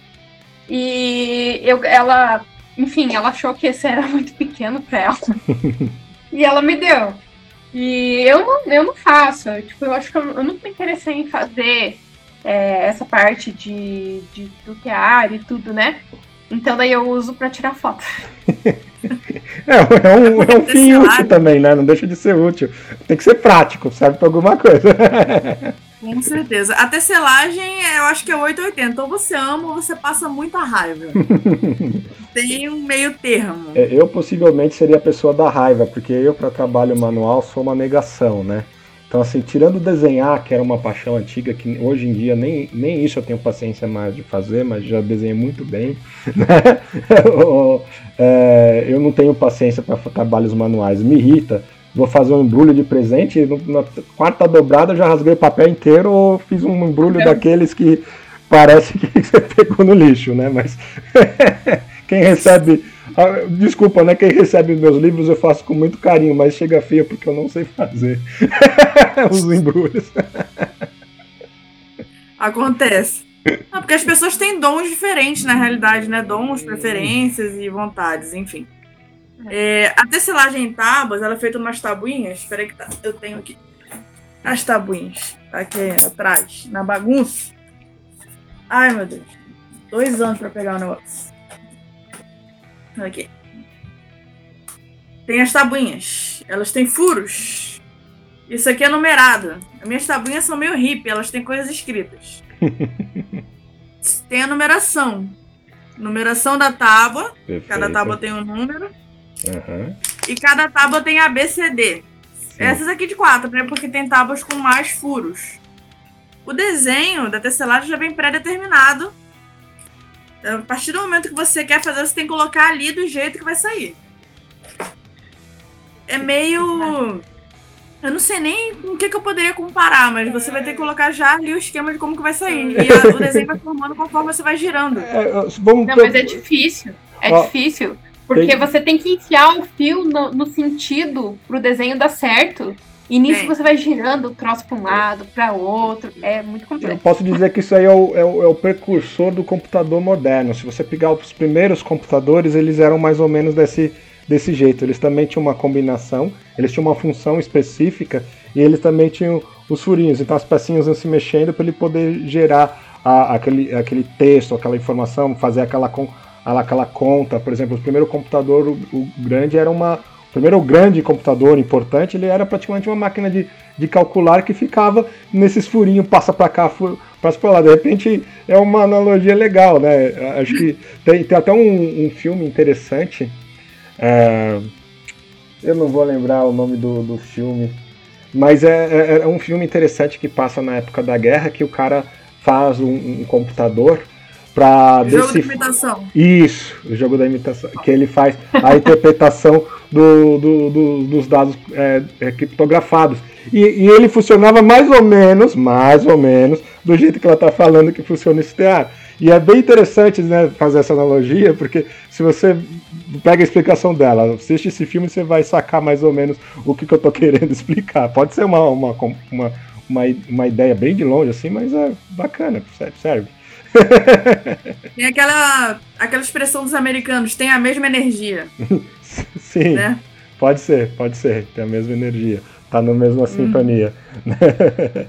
E eu, ela, enfim, ela achou que esse era muito pequeno para ela. e ela me deu. E eu não, eu não faço. Tipo, eu acho que eu, eu nunca me interessei em fazer é, essa parte de, de do tear e tudo, né? Então daí eu uso para tirar foto. é, é um, é um fim útil também, né? Não deixa de ser útil. Tem que ser prático, serve para alguma coisa. Com certeza. A tecelagem, eu acho que é 880. Ou você ama ou você passa muita raiva. Tem um meio termo. É, eu possivelmente seria a pessoa da raiva, porque eu, para trabalho manual, sou uma negação, né? Então, assim, tirando desenhar, que era uma paixão antiga, que hoje em dia nem, nem isso eu tenho paciência mais de fazer, mas já desenhei muito bem, né? é, eu não tenho paciência para trabalhos manuais, me irrita vou fazer um embrulho de presente, na quarta dobrada eu já rasguei o papel inteiro ou fiz um embrulho é. daqueles que parece que você pegou no lixo, né? Mas quem recebe. Ah, desculpa, né? Quem recebe meus livros eu faço com muito carinho, mas chega feio porque eu não sei fazer os embrulhos. Acontece. Não, porque as pessoas têm dons diferentes na realidade, né? Dons, preferências e vontades, enfim. É, a tecelagem em tábuas, ela é feita umas tabuinhas. Espera que tá, eu tenho aqui. As tabuinhas. Tá aqui atrás, na bagunça. Ai, meu Deus. Dois anos para pegar o negócio. Aqui. Tem as tabuinhas. Elas têm furos. Isso aqui é numerado. As minhas tabuinhas são meio hippie, elas têm coisas escritas. tem a numeração. Numeração da tábua. Perfeito. Cada tábua tem um número. Aham. E cada tábua tem ABCD. Sim. Essas aqui de quatro, né? Porque tem tábuas com mais furos. O desenho da tecelagem já vem pré-determinado. A partir do momento que você quer fazer, você tem que colocar ali do jeito que vai sair. É meio. Eu não sei nem com o que, que eu poderia comparar, mas você vai ter que colocar já ali o esquema de como que vai sair. E a- o desenho vai formando conforme você vai girando. É, vamos Não, mas é difícil. É Ó, difícil. Porque tem- você tem que enfiar o fio no, no sentido pro desenho dar certo. E nisso Tem. você vai girando o troço pra um lado, pra outro. É muito Eu complexo. posso dizer que isso aí é o, é o- é o precursor do computador moderno. Se você pegar os primeiros computadores, eles eram mais ou menos desse, desse jeito. Eles também tinham uma combinação, eles tinham uma função específica e eles também tinham os furinhos. Então as pecinhas iam se mexendo para ele poder gerar a- aquele, aquele texto, aquela informação, fazer aquela, a- aquela conta. Por exemplo, o primeiro computador, o, o grande, era uma. O primeiro grande computador importante, ele era praticamente uma máquina de, de calcular que ficava nesses furinhos, passa para cá, fu- passa para lá. De repente é uma analogia legal, né? Acho que tem, tem até um, um filme interessante. é, eu não vou lembrar o nome do, do filme, mas é, é- é um filme interessante que passa na época da guerra que o cara faz um, um computador para Jogo de imitação. isso, o jogo da imitação, que ele faz a interpretação do- do- do- dos dados é, é, criptografados. E, e ele funcionava mais ou menos, mais ou menos, do jeito que ela está falando que funciona esse teatro. E é bem interessante né, fazer essa analogia, porque se você pega a explicação dela, assiste esse filme, você vai sacar mais ou menos o que, que eu estou querendo explicar. Pode ser uma, uma, uma, uma, uma ideia bem de longe, assim, mas é bacana, serve. Tem aquela, aquela expressão dos americanos, tem a mesma energia, Sim. né? Pode ser, pode ser, tem a mesma energia, tá na mesma sintonia.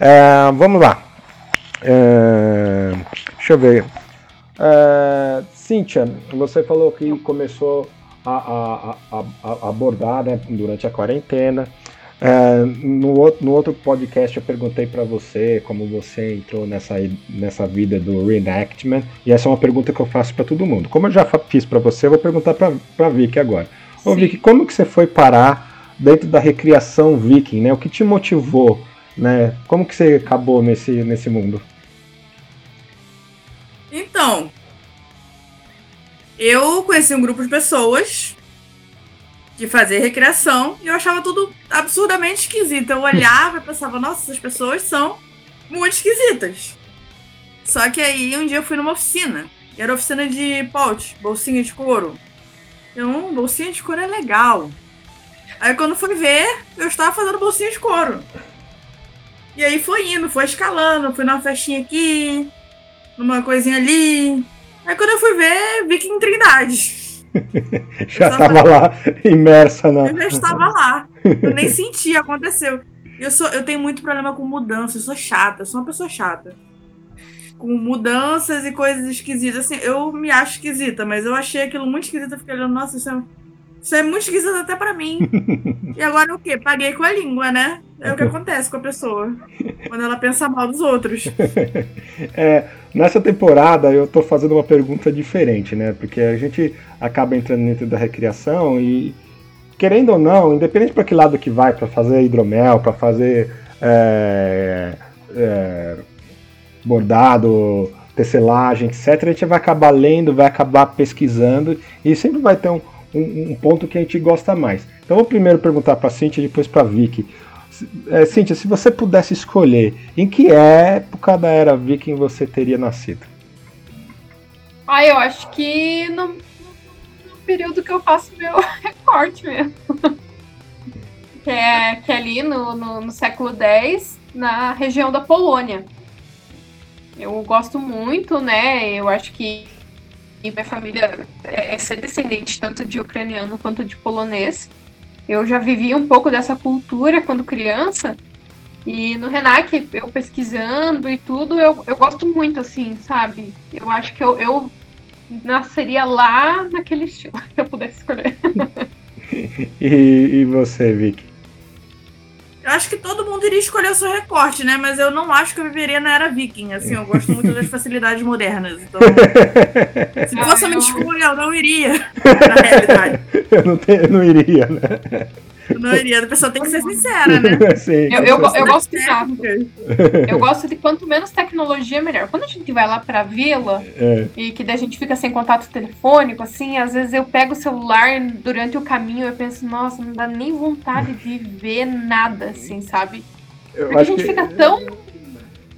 É, vamos lá. É, deixa eu ver. É, Cíntia, você falou que começou a, a- a- a- a abordar né, durante a quarentena. É, no, outro, no outro podcast eu perguntei para você como você entrou nessa, nessa vida do reenactment, e essa é uma pergunta que eu faço para todo mundo. Como eu já fiz para você, eu vou perguntar para Vicky agora. Ô Sim. Vicky, como que você foi parar dentro da recriação viking, né? O que te motivou, né? Como que você acabou nesse, nesse mundo? Então, eu conheci um grupo de pessoas que fazia recreação e eu achava tudo absurdamente esquisito. Eu olhava e pensava, nossa, essas pessoas são muito esquisitas. Só que aí um dia eu fui numa oficina, e era oficina de pote, bolsinha de couro. Hum, bolsinha de couro é legal. Aí quando fui ver, eu estava fazendo bolsinha de couro. E aí foi indo, foi escalando, fui numa festinha aqui, numa coisinha ali. Aí quando eu fui ver, vi que em Trindade. Já estava lá imersa na. Eu já estava lá. Eu nem senti, aconteceu. Eu, sou, eu tenho muito problema com mudança, eu sou chata, eu sou uma pessoa chata. Com mudanças e coisas esquisitas. Assim, eu me acho esquisita, mas eu achei aquilo muito esquisito. Eu fiquei olhando, nossa, isso é, isso é muito esquisito até pra mim. e agora o quê? Paguei com a língua, né? É o que acontece com a pessoa. Quando ela pensa mal dos outros. É, nessa temporada eu tô fazendo uma pergunta diferente, né? Porque a gente acaba entrando dentro da recriação e, querendo ou não, independente para que lado que vai, para fazer hidromel, para fazer é, é, bordado, tecelagem, etc., a gente vai acabar lendo, vai acabar pesquisando e sempre vai ter um, um- um ponto que a gente gosta mais. Então vou primeiro perguntar para Cintia e depois para Vicky. É, Cíntia, se você pudesse escolher, em que época da era viking você teria nascido? Ah, eu acho que no, no período que eu faço meu recorte mesmo. que, é, que é ali no, no, no século X, na região da Polônia. Eu gosto muito, né? Eu acho que minha família é é ser descendente tanto de ucraniano quanto de polonês. Eu já vivi um pouco dessa cultura quando criança. E no Renac, eu pesquisando e tudo, eu, eu gosto muito, assim, sabe? Eu acho que eu, eu nasceria lá naquele estilo, se eu pudesse escolher. E, e você, Vicky? Eu acho que todo mundo iria escolher o seu recorte, né? Mas eu não acho que eu viveria na era viking. Assim, eu gosto muito das facilidades modernas. Então, se fosse a minha escolha, eu não iria. Na realidade. Eu não, tenho, eu não iria, né? Eu não iria. A pessoa tem que ser sincera, né? Sim, eu, eu, eu gosto de Eu gosto de quanto menos tecnologia, melhor. Quando a gente vai lá pra vila é. e que daí a gente fica sem contato telefônico, assim, às vezes eu pego o celular durante o caminho e eu penso, nossa, não dá nem vontade de ver nada, assim, sabe? Porque a gente que... fica tão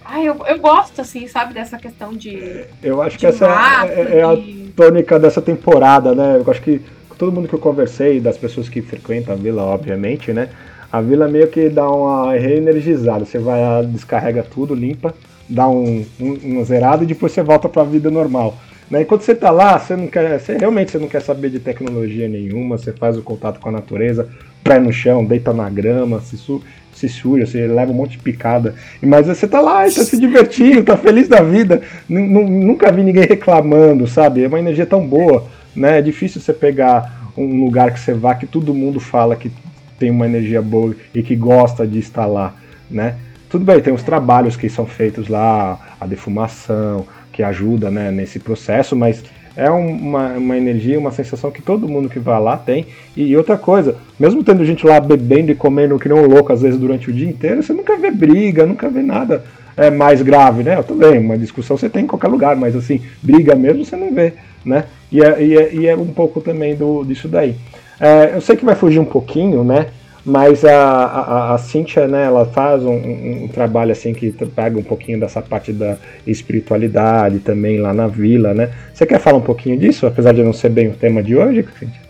Ai, eu, eu gosto, assim, sabe, dessa questão de. Eu acho que essa é, é, a tônica dessa temporada, né? Eu acho que todo mundo que eu conversei, das pessoas que frequentam a vila, obviamente, né? A vila meio que dá uma reenergizada. Você vai, descarrega tudo, limpa, dá um, um, um zerado e depois você volta para a vida normal. Né? E quando você está lá, você não quer, você, realmente você não quer saber de tecnologia nenhuma, você faz o contato com a natureza, pé no chão, deita na grama, se, su, se suja, você leva um monte de picada. Mas você tá lá, está se divertindo, tá feliz da vida. Nunca vi ninguém reclamando, sabe? É uma energia tão boa, né? É difícil você pegar um lugar que você vá que todo mundo fala que tem uma energia boa e que gosta de estar lá, né? Tudo bem, tem os trabalhos que são feitos lá, a defumação, que ajuda né, nesse processo, mas é uma, uma energia, uma sensação que todo mundo que vai lá tem. E outra coisa, mesmo tendo gente lá bebendo e comendo que nem um louco às vezes durante o dia inteiro, você nunca vê briga, nunca vê nada é, mais grave, né? Eu também, uma discussão você tem em qualquer lugar, mas assim, briga mesmo você não vê, né? E é, e é, e é um pouco também do, disso daí. É, eu sei que vai fugir um pouquinho, né? Mas a, a, a Cíntia, né, ela faz um, um, um, trabalho assim que pega um pouquinho dessa parte da espiritualidade também lá na vila, né? Você quer falar um pouquinho disso, apesar de não ser bem o tema de hoje, Cíntia?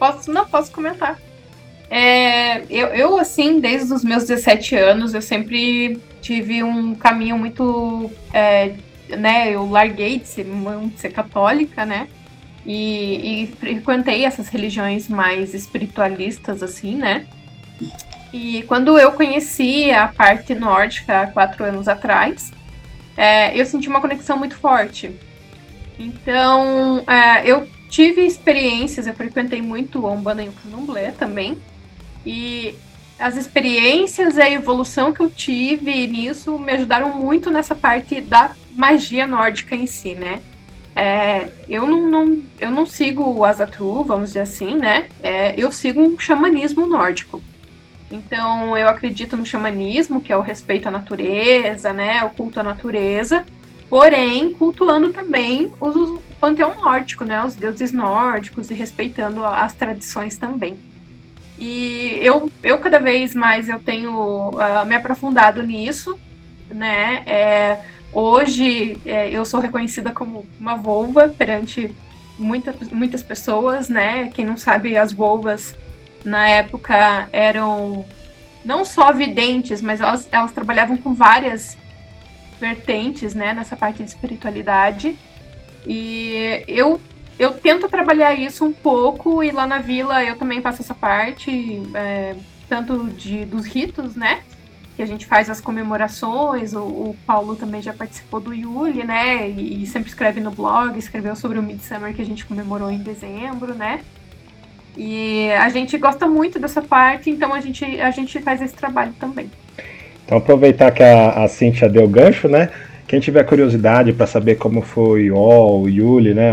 Posso, não, posso comentar. É, eu, eu, assim, desde os meus 17 anos, eu sempre tive um caminho muito. É, né, eu larguei de ser, de ser católica, né? E, e frequentei essas religiões mais espiritualistas, assim, né? E quando eu conheci a parte nórdica há quatro anos atrás, é, eu senti uma conexão muito forte. Então, é, eu tive experiências, eu frequentei muito o Umbanda e o Candomblé também, e as experiências e a evolução que eu tive nisso me ajudaram muito nessa parte da magia nórdica em si, né? É, eu, não, não, eu não sigo o Azatru, vamos dizer assim, né? É, eu sigo um xamanismo nórdico. Então, eu acredito no xamanismo, que é o respeito à natureza, né, o culto à natureza, porém cultuando também os, o panteão nórdico, né, os deuses nórdicos e respeitando as tradições também. E eu, eu cada vez mais eu tenho uh, me aprofundado nisso, né? É, hoje é, eu sou reconhecida como uma volva perante muita, muitas pessoas, né? Quem não sabe, as volvas na época eram não só videntes, mas elas, elas trabalhavam com várias vertentes, né, nessa parte de espiritualidade. E eu eu tento trabalhar isso um pouco e lá na vila eu também faço essa parte, é, tanto de dos ritos, né, que a gente faz as comemorações. O, o Paulo também já participou do Yuli, né, e, e sempre escreve no blog, escreveu sobre o Midsummer que a gente comemorou em dezembro, né. E a gente gosta muito dessa parte, então a gente, a gente faz esse trabalho também. Então aproveitar que a, a Cintia deu gancho, né? Quem tiver curiosidade para saber como foi o o Yuli, né?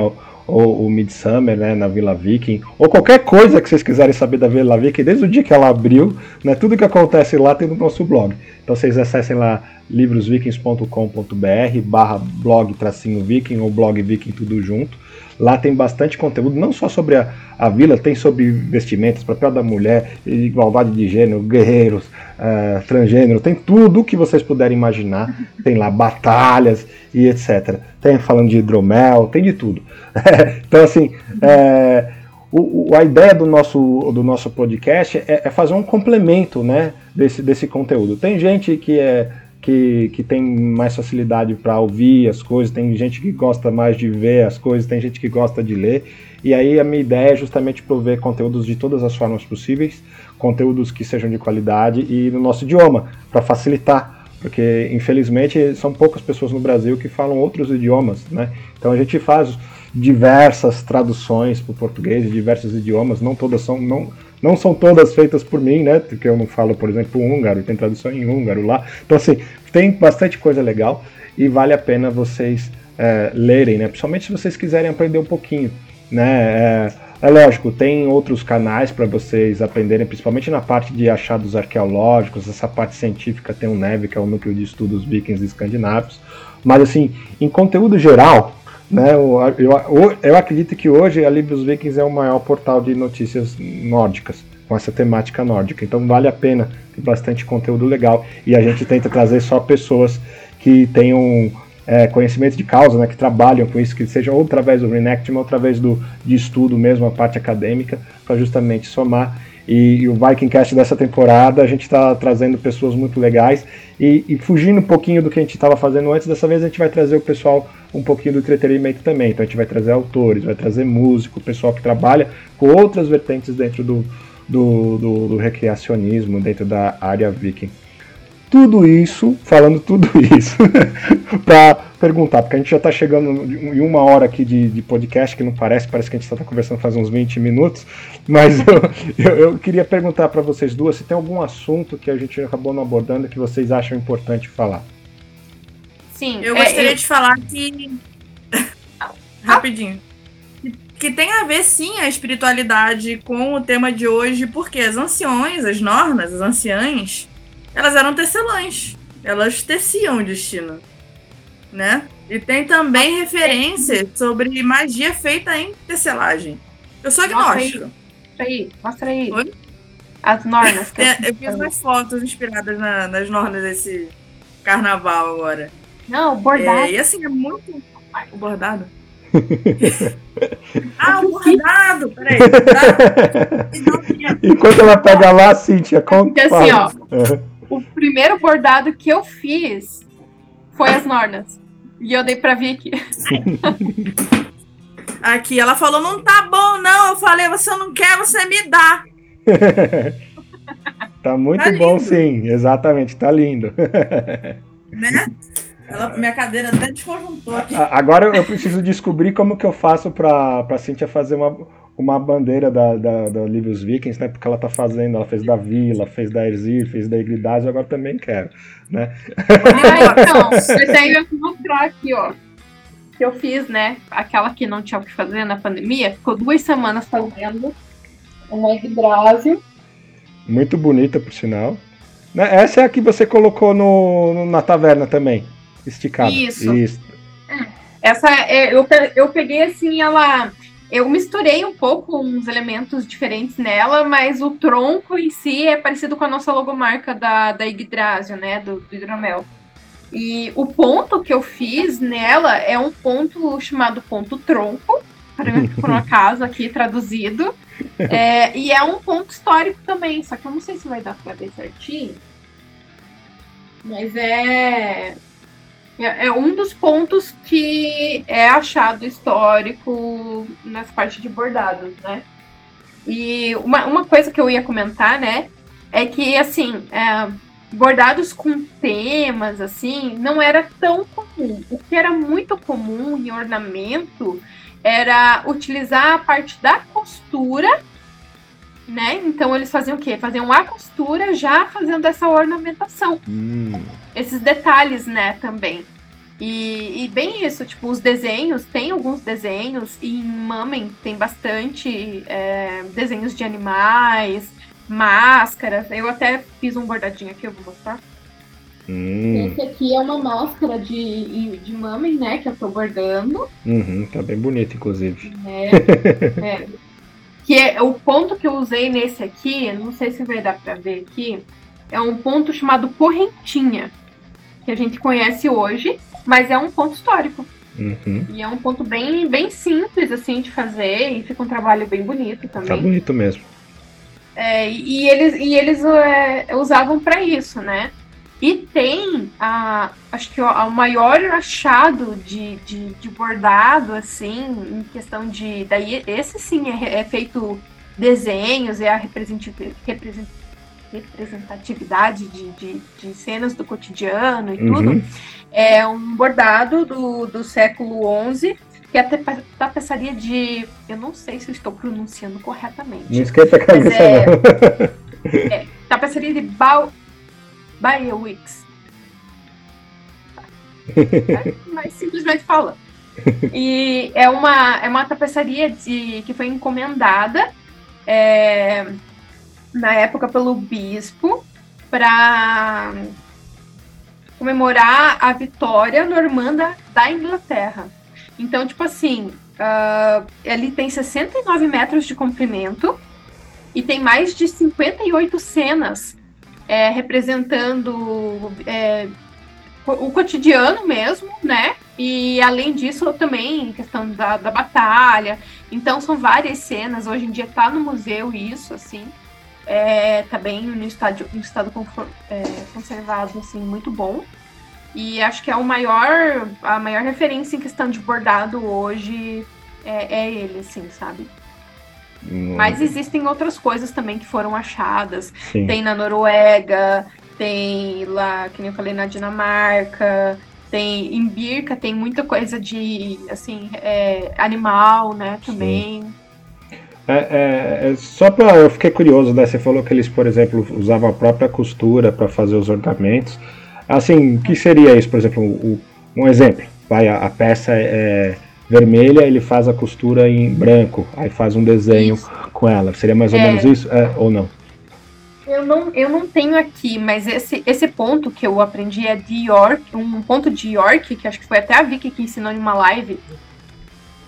Ou o Midsummer, né, na Vila Viking, ou qualquer coisa que vocês quiserem saber da Vila Viking, desde o dia que ela abriu, né, tudo que acontece lá tem no nosso blog. Então vocês acessem lá livrosvikings.com.br barra blog tracinho viking ou blog viking tudo junto. Lá tem bastante conteúdo, não só sobre a, a vila, tem sobre vestimentas, papel da mulher, igualdade de gênero, guerreiros, uh, transgênero, tem tudo que vocês puderem imaginar. Tem lá batalhas e etc. Tem falando de hidromel, tem de tudo. então, assim, é, o, a ideia do nosso, do nosso podcast é, é, fazer um complemento né, desse, desse conteúdo. Tem gente que é que, que tem mais facilidade para ouvir as coisas, tem gente que gosta mais de ver as coisas, tem gente que gosta de ler. E aí a minha ideia é justamente prover conteúdos de todas as formas possíveis, conteúdos que sejam de qualidade e no nosso idioma, para facilitar, porque infelizmente são poucas pessoas no Brasil que falam outros idiomas, né? Então a gente faz diversas traduções para o português diversos idiomas, não todas são, não, Não são todas feitas por mim, né? Porque eu não falo, por exemplo, húngaro, tem tradução em húngaro lá. Então, assim, tem bastante coisa legal e vale a pena vocês é, lerem, né? Principalmente se vocês quiserem aprender um pouquinho, né? É, é lógico, tem outros canais para vocês aprenderem, principalmente na parte de achados arqueológicos, essa parte científica tem o NEV, que é o Núcleo de Estudos Vikings Escandinavos. Mas, assim, em conteúdo geral, né, eu, eu, eu acredito que hoje a Libyos Vikings é o maior portal de notícias nórdicas, com essa temática nórdica. Então, vale a pena, ter bastante conteúdo legal. E a gente tenta trazer só pessoas que tenham é, conhecimento de causa, né, que trabalham com isso, que sejam ou através do Reenactment ou através do, de estudo mesmo, a parte acadêmica, para justamente somar. E, e, o Vikingcast dessa temporada, a gente está trazendo pessoas muito legais e, e, fugindo um pouquinho do que a gente estava fazendo antes, dessa vez a gente vai trazer o pessoal um pouquinho do entretenimento também. Então a gente vai trazer autores, vai trazer músico, pessoal que trabalha com outras vertentes dentro do, do, do, do recreacionismo, dentro da área viking tudo isso, falando tudo isso, para perguntar, porque a gente já está chegando em uma hora aqui de, de, podcast, que não parece, parece que a gente está conversando faz uns 20 minutos, mas eu, eu, eu queria perguntar para vocês duas se tem algum assunto que a gente acabou não abordando que vocês acham importante falar. Sim, eu gostaria é, eu... de falar que. Rapidinho. Que tem a ver sim a espiritualidade com o tema de hoje, porque as anciões, as normas, as anciãs, elas eram tecelãs. Elas teciam o destino. Né? E tem também referência sobre magia feita em tecelagem. Eu sou agnóstico. Mostra aí, mostra aí. Oi? As normas. É, eu fiz umas fotos inspiradas na, nas normas desse carnaval agora. Não, o bordado. É, e assim, é muito. O bordado? ah, o bordado! Peraí. Enquanto ela pega lá, Cíntia, conta. Porque assim, ó. O primeiro bordado que eu fiz foi as Nornas. E eu dei pra Vicky. Aqui, ela falou, não tá bom, não. Eu falei, você não quer, você me dá. tá muito tá bom, sim. Exatamente, tá lindo. né? Ela, minha cadeira até desconjuntou aqui. Agora eu preciso descobrir como que eu faço pra, pra Cintia fazer uma uma bandeira da, da, da Livius Vikings, né? Porque ela tá fazendo, ela fez da Vila, fez da Erzir, fez da Igridade, agora também quero, né? Ah, então, mas aí eu vou mostrar aqui, ó. Que eu fiz, né? Aquela que não tinha o que fazer na pandemia, ficou duas semanas fazendo uma Yggdrasil. Muito bonita, por sinal. Né, essa é a que você colocou no, na taverna também, esticada. Isso. Isso. É, essa, é, eu, eu peguei assim, ela eu misturei um pouco uns elementos diferentes nela, mas o tronco em si é parecido com a nossa logomarca da, da Yggdrasil, né? Do, do hidromel. E o ponto que eu fiz nela é um ponto chamado ponto tronco, por um acaso aqui traduzido. É, e é um ponto histórico também, só que eu não sei se vai dar pra ver certinho. Mas é é, é um dos pontos que é achado histórico nessa parte de bordados, né? E uma, uma coisa que eu ia comentar, né, é que, assim, é, bordados com temas, assim, não era tão comum. O que era muito comum em ornamento era utilizar a parte da costura, né? Então eles faziam o quê? Faziam a costura já fazendo essa ornamentação. Hum. Esses detalhes, né, também. E, e, bem isso, tipo, os desenhos, tem alguns desenhos, e em Mamen tem bastante é, desenhos de animais, máscaras. Eu até fiz um bordadinho aqui, eu vou mostrar. Hum. Esse aqui é uma máscara de, de Mamen, né, que eu tô bordando. Uhum, tá bem bonito, inclusive. É, é. Que é o ponto que eu usei nesse aqui, não sei se vai dar pra ver aqui, é um ponto chamado correntinha, que a gente conhece hoje mas é um ponto histórico. Uhum. E é um ponto bem, bem simples, assim, de fazer, e fica um trabalho bem bonito também. Tá bonito mesmo. É, e eles, e eles é, usavam para isso, né? E tem, a, acho que o, maior achado de, de, de, bordado, assim, em questão de. Daí, esse sim é, é feito desenhos, é a representatividade de, de, de, cenas do cotidiano e uhum. tudo. É um bordado do, do século XI que é a tapeçaria de. Eu não sei se estou pronunciando corretamente. Não esquenta a cabeça, é, não. é, tapeçaria de Bao, Biowix. É, mas simplesmente fala. E é uma, é uma tapeçaria de, que foi encomendada é, na época pelo bispo para comemorar a vitória normanda da Inglaterra. Então, tipo assim, uh, ele tem 69 metros de comprimento e tem mais de 58 cenas é, representando é, o cotidiano mesmo, né? E além disso, também questão da, da batalha. Então, são várias cenas. Hoje em dia tá no museu isso, assim. É, tá bem no estado, no estado é, conservado, assim, muito bom. E acho que é o maior, a maior referência em questão de bordado hoje é, é ele, assim, sabe? Hum. Mas existem outras coisas também que foram achadas. Sim. Tem na Noruega, tem lá, que nem eu falei, na Dinamarca, tem em Birka, tem muita coisa de, assim, é, animal, né, também. É, é, é, só para eu fiquei curioso, né? Você falou que eles, por exemplo, usavam a própria costura para fazer os ornamentos. Assim, o que seria isso, por exemplo, o, um exemplo? Vai, a, a, peça é vermelha, ele faz a costura em branco, aí faz um desenho isso. com ela. Seria mais ou é. menos isso, é, ou não? Eu não, eu não tenho aqui, mas esse, esse ponto que eu aprendi é de York, um ponto de York, que acho que foi até a Vicky que ensinou em uma live.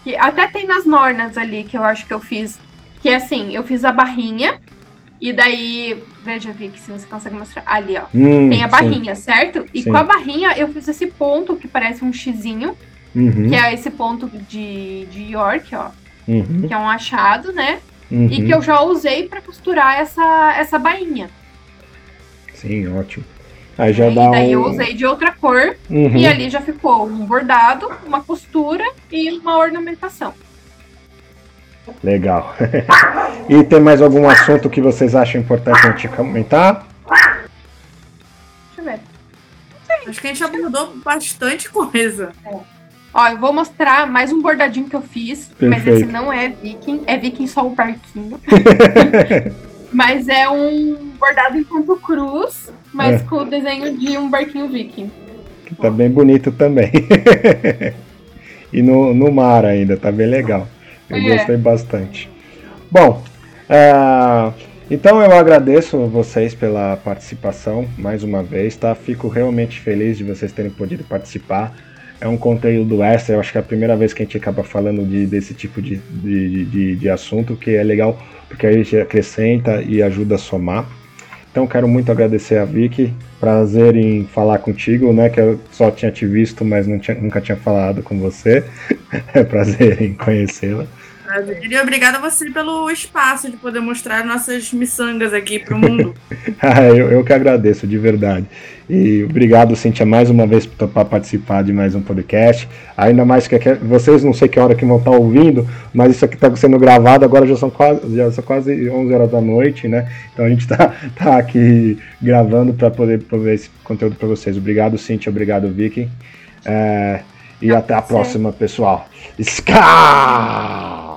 Que até tem nas nornas ali, que eu acho que eu fiz. Que é assim, eu fiz a barrinha, e daí, veja, Vicky, se você consegue mostrar. Ali, ó. Hum, tem a barrinha, sim. certo? E sim. com a barrinha eu fiz esse ponto que parece um xizinho, uhum. que é esse ponto de, de York, ó. Uhum. Que é um achado, né? Uhum. E que eu já usei para costurar essa, essa bainha. Sim, ótimo. Aí já e dá daí um... eu usei de outra cor uhum. e ali já ficou um bordado, uma costura e uma ornamentação. Legal. e tem mais algum assunto que vocês acham importante a gente comentar? Deixa eu ver. Acho que a gente abordou bastante coisa. É. Ó, eu vou mostrar mais um bordadinho que eu fiz, Perfeito. mas esse não é viking, é viking só o barquinho. mas é um bordado em ponto cruz, mas é. com o desenho de um barquinho viking. Que tá bem bonito também. e no, no mar ainda, tá bem legal. Eu é. gostei bastante. Bom, uh, então eu agradeço vocês pela participação mais uma vez, tá? Fico realmente feliz de vocês terem podido participar. É um conteúdo extra, eu acho que é a primeira vez que a gente acaba falando de, desse tipo de, de, de, de assunto, que é legal porque a gente acrescenta e ajuda a somar. Então quero muito agradecer a Vicky, prazer em falar contigo, né? Que eu só tinha te visto, mas tinha, nunca tinha falado com você. é prazer em conhecê-la. E obrigada a você pelo espaço de poder mostrar nossas miçangas aqui para o mundo. ah, eu, eu que agradeço, de verdade. E obrigado, Cintia, mais uma vez por participar de mais um podcast. Ainda mais que vocês não sei que hora que vão estar ouvindo, mas isso aqui está sendo gravado, agora já são quase, já são quase 11 horas da noite, né? Então a gente está tá aqui gravando para poder prover esse conteúdo para vocês. Obrigado, Cintia, obrigado, Vicky. É, e até a próxima, pessoal. Ska!